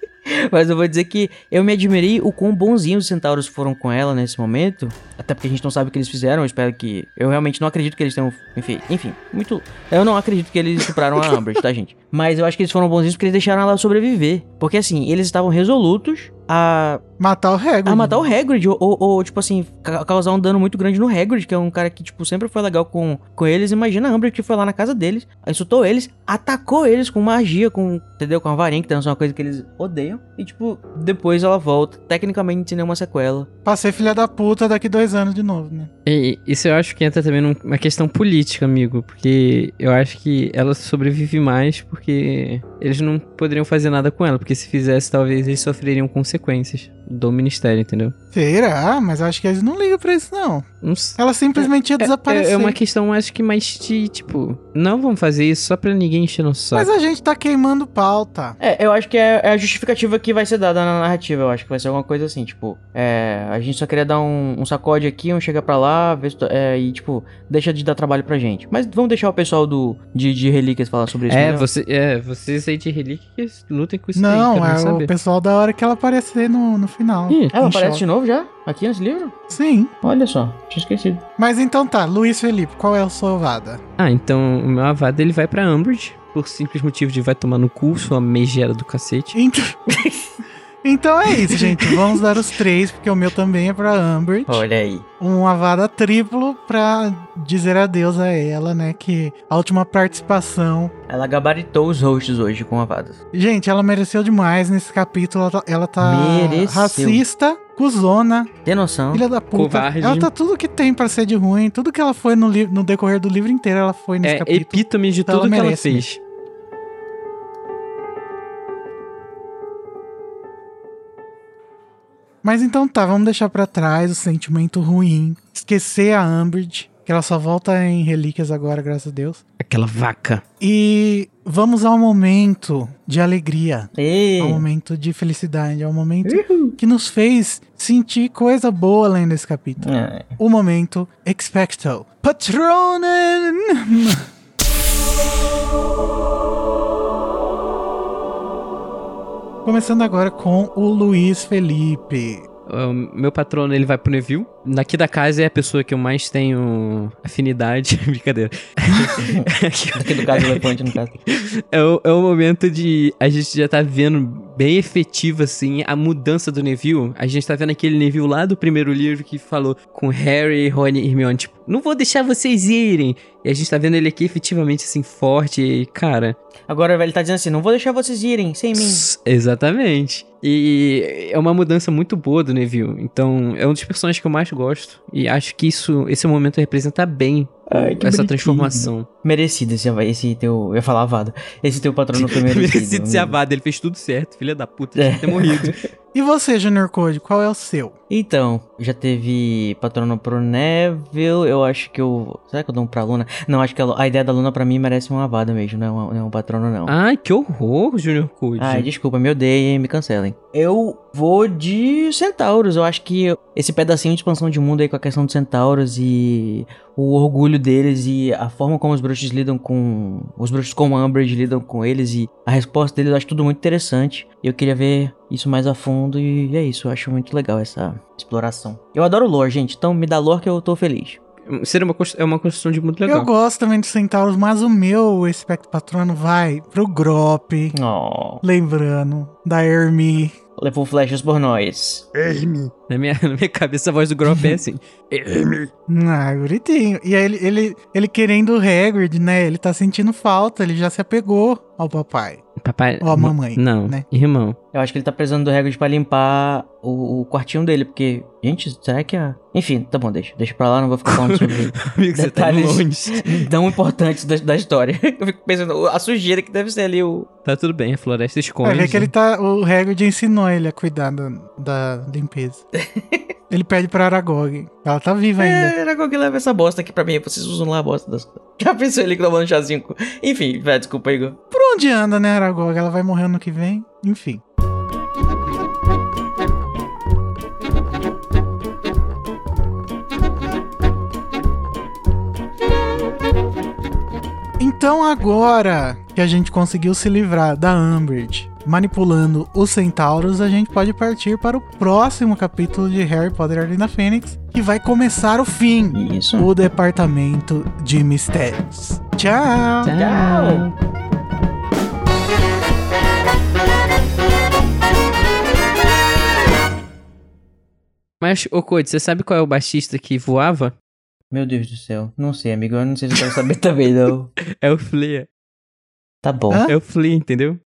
Mas eu vou dizer que eu me admirei o quão bonzinhos os centauros foram com ela nesse momento. Até porque a gente não sabe o que eles fizeram. Eu espero que. Eu realmente não acredito que eles tenham. Enfim, enfim, muito. Eu não acredito que eles estupraram a Amber, tá, gente? Mas eu acho que eles foram bonzinhos porque eles deixaram ela sobreviver. Porque assim, eles estavam resolutos a Matar o Hagrid. a matar o Hagrid, ou, ou- ou, tipo assim, ca- causar um dano muito grande no Hagrid, que é um cara que, tipo, sempre foi legal com, com eles. Imagina a Amber que foi lá na casa deles, insultou eles, atacou eles com magia, com, entendeu? Com a varinha, que tem uma coisa que eles odeiam. E, tipo, depois ela volta, tecnicamente sem nenhuma sequela. Pra ser filha da puta daqui dois anos de novo, né? E isso eu acho que entra também numa questão política, amigo. Porque eu acho que ela sobrevive mais porque eles não poderiam fazer nada com ela. Porque se fizesse, talvez eles sofreriam consequências do ministério, entendeu? Será? Mas acho que eles não ligam pra isso, não. Ela simplesmente ia É, desaparecer. é uma questão, acho que mais de, tipo, não vamos fazer isso só pra ninguém encher no saco. Mas a gente tá queimando pauta. É, eu acho que é, é a justificativa que vai ser dada na narrativa. Eu acho que vai ser alguma coisa assim, tipo, é, a gente só queria dar um, um sacode aqui, um chega pra lá, ver se to- é, e, tipo, deixa de dar trabalho pra gente. Mas vamos deixar o pessoal do de, de relíquias falar sobre isso. É, melhor? você, é, vocês aí de relíquias lutem com isso não, aí, é saber. o pessoal da hora que ela aparecer no, no final. Ih, Ela aparece choque. de novo já? Aqui nesse livro? Sim. Olha só, tinha esquecido. Mas então tá, Luiz Felipe, qual é a sua ovada? Ah, então o meu avado ele vai pra Umbridge, por simples motivo de vai tomar no cu, sua megera do cacete. Então... <laughs> então é isso, gente. Vamos dar os três, porque o meu também é pra Umbridge. Olha aí. Um avada triplo pra dizer adeus a ela, né? Que a última participação. Ela gabaritou os hosts hoje com avadas. Gente, ela mereceu demais nesse capítulo. Ela tá, ela tá Mereceu. racista, cuzona, Tem noção? filha da puta. Covarde. Ela tá tudo que tem pra ser de ruim. Tudo que ela foi no, no decorrer do livro inteiro, ela foi nesse É capítulo. epítome de Então tudo ela que ela merece fez. Mas então tá, vamos deixar pra trás o sentimento ruim. Esquecer a Umbridge, que ela só volta em relíquias agora, graças a Deus. Aquela vaca. E vamos ao momento de alegria. Ei, Ao momento de felicidade. Ao momento que nos fez sentir coisa boa lendo esse capítulo. É. O momento Expecto Patronen! <laughs> Começando agora com o Luiz Felipe. O meu patrono, ele vai pro Neville. Daqui da casa é a pessoa que eu mais tenho afinidade. <laughs> Brincadeira. Aqui do caso elefante, no caso. É o, é o momento de. A gente já tá vendo bem efetivo, assim, a mudança do Neville. A gente tá vendo aquele Neville lá do primeiro livro que falou com Harry, Rony e Hermione, tipo, não vou deixar vocês irem. E a gente tá vendo ele aqui efetivamente, assim, forte. E, cara, Agora ele tá dizendo assim: não vou deixar vocês irem sem mim. Exatamente. E é uma mudança muito boa do Neville. Então, é um dos personagens que eu mais gosto. E acho que isso, esse momento representa bem Ai, que essa transformação. Merecido esse, esse teu. Eu ia falar avada. Esse teu patrono foi <laughs> merecido. Merecido ser avado, ele fez tudo certo, filha da puta, tinha que ter morrido. <laughs> E você, Junior Code, qual é o seu? Então, já teve patrono pro Neville. Eu acho que eu. Será que eu dou um pra Luna? Não, acho que a, a ideia da Luna pra mim merece uma avada mesmo, não é, uma- não é um patrono, não. Ai, que horror, Junior Code. Ai, desculpa, me odeiem, me cancelem. Eu vou de Centauros. Eu acho que esse pedacinho de expansão de mundo aí com a questão dos Centauros e o orgulho deles e a forma como os bruxos lidam com. Os bruxos como Umbridge lidam com eles e a resposta deles eu acho tudo muito interessante. E eu queria ver isso mais a fundo e é isso. Eu acho muito legal essa exploração. Eu adoro lore, gente, então me dá lore que eu tô feliz. Seria uma, é uma construção de muito Eu legal. gosto também de Centauros, mas o meu Expecto Patrono vai pro Grop. Oh, Lembrando da Hermie. levou flechas por nós. Na, minha, na minha cabeça, a voz do Grop é assim. <laughs> Ah, bonitinho. E aí ele, ele, ele querendo o Hagrid, né? Ele tá sentindo falta, ele já se apegou ao papai. Papai. Ou a mamãe, Não, né? irmão. Eu acho que ele tá precisando do Hagrid pra limpar o, o quartinho dele, porque... Gente, será que a... Enfim, tá bom, deixa. Deixa pra lá, não vou ficar falando sobre <laughs> Amigo, você tá Detalhes. longe. tão importantes da, da história. <laughs> Eu fico pensando, a sujeira que deve ser ali o... Tá tudo bem, a floresta esconde. Vai ver que ele tá. O Hagrid ensinou ele a cuidar da, da limpeza. <laughs> ele pede pra Aragog. Ela tá viva ainda. É, que leva essa bosta aqui pra mim, vocês usam lá a bosta das... Já pensou ele tomando chazinho? com- Enfim, vai, desculpa, Igor. Por onde anda, né, Aragog? Ela vai morrer ano que vem? Enfim. Então agora que a gente conseguiu se livrar da Umbridge manipulando os centauros, a gente pode partir para o próximo capítulo de Harry Potter e a Ordem da Fênix, que vai começar o fim, Isso. o Departamento de Mistérios. Tchau! Tchau. Mas, ô Code, você sabe qual é o baixista que voava? Meu Deus do céu. Não sei, amigo. Eu não sei se eu quero saber <laughs> também, não. É o Flea. Tá bom. Hã? É o Flea, entendeu?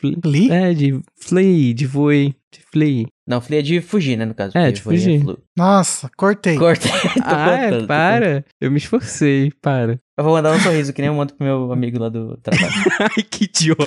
Flea. É, de Flea, de voe, de Flea. Não, Flea é de fugir, né, no caso. É, de foi- fugir. flu- Nossa, cortei. Corta. <laughs> Tô ah, é, para. Eu me esforcei, para. Eu vou mandar um sorriso, que nem eu mando pro meu amigo lá do trabalho. <laughs> Ai, que idiota.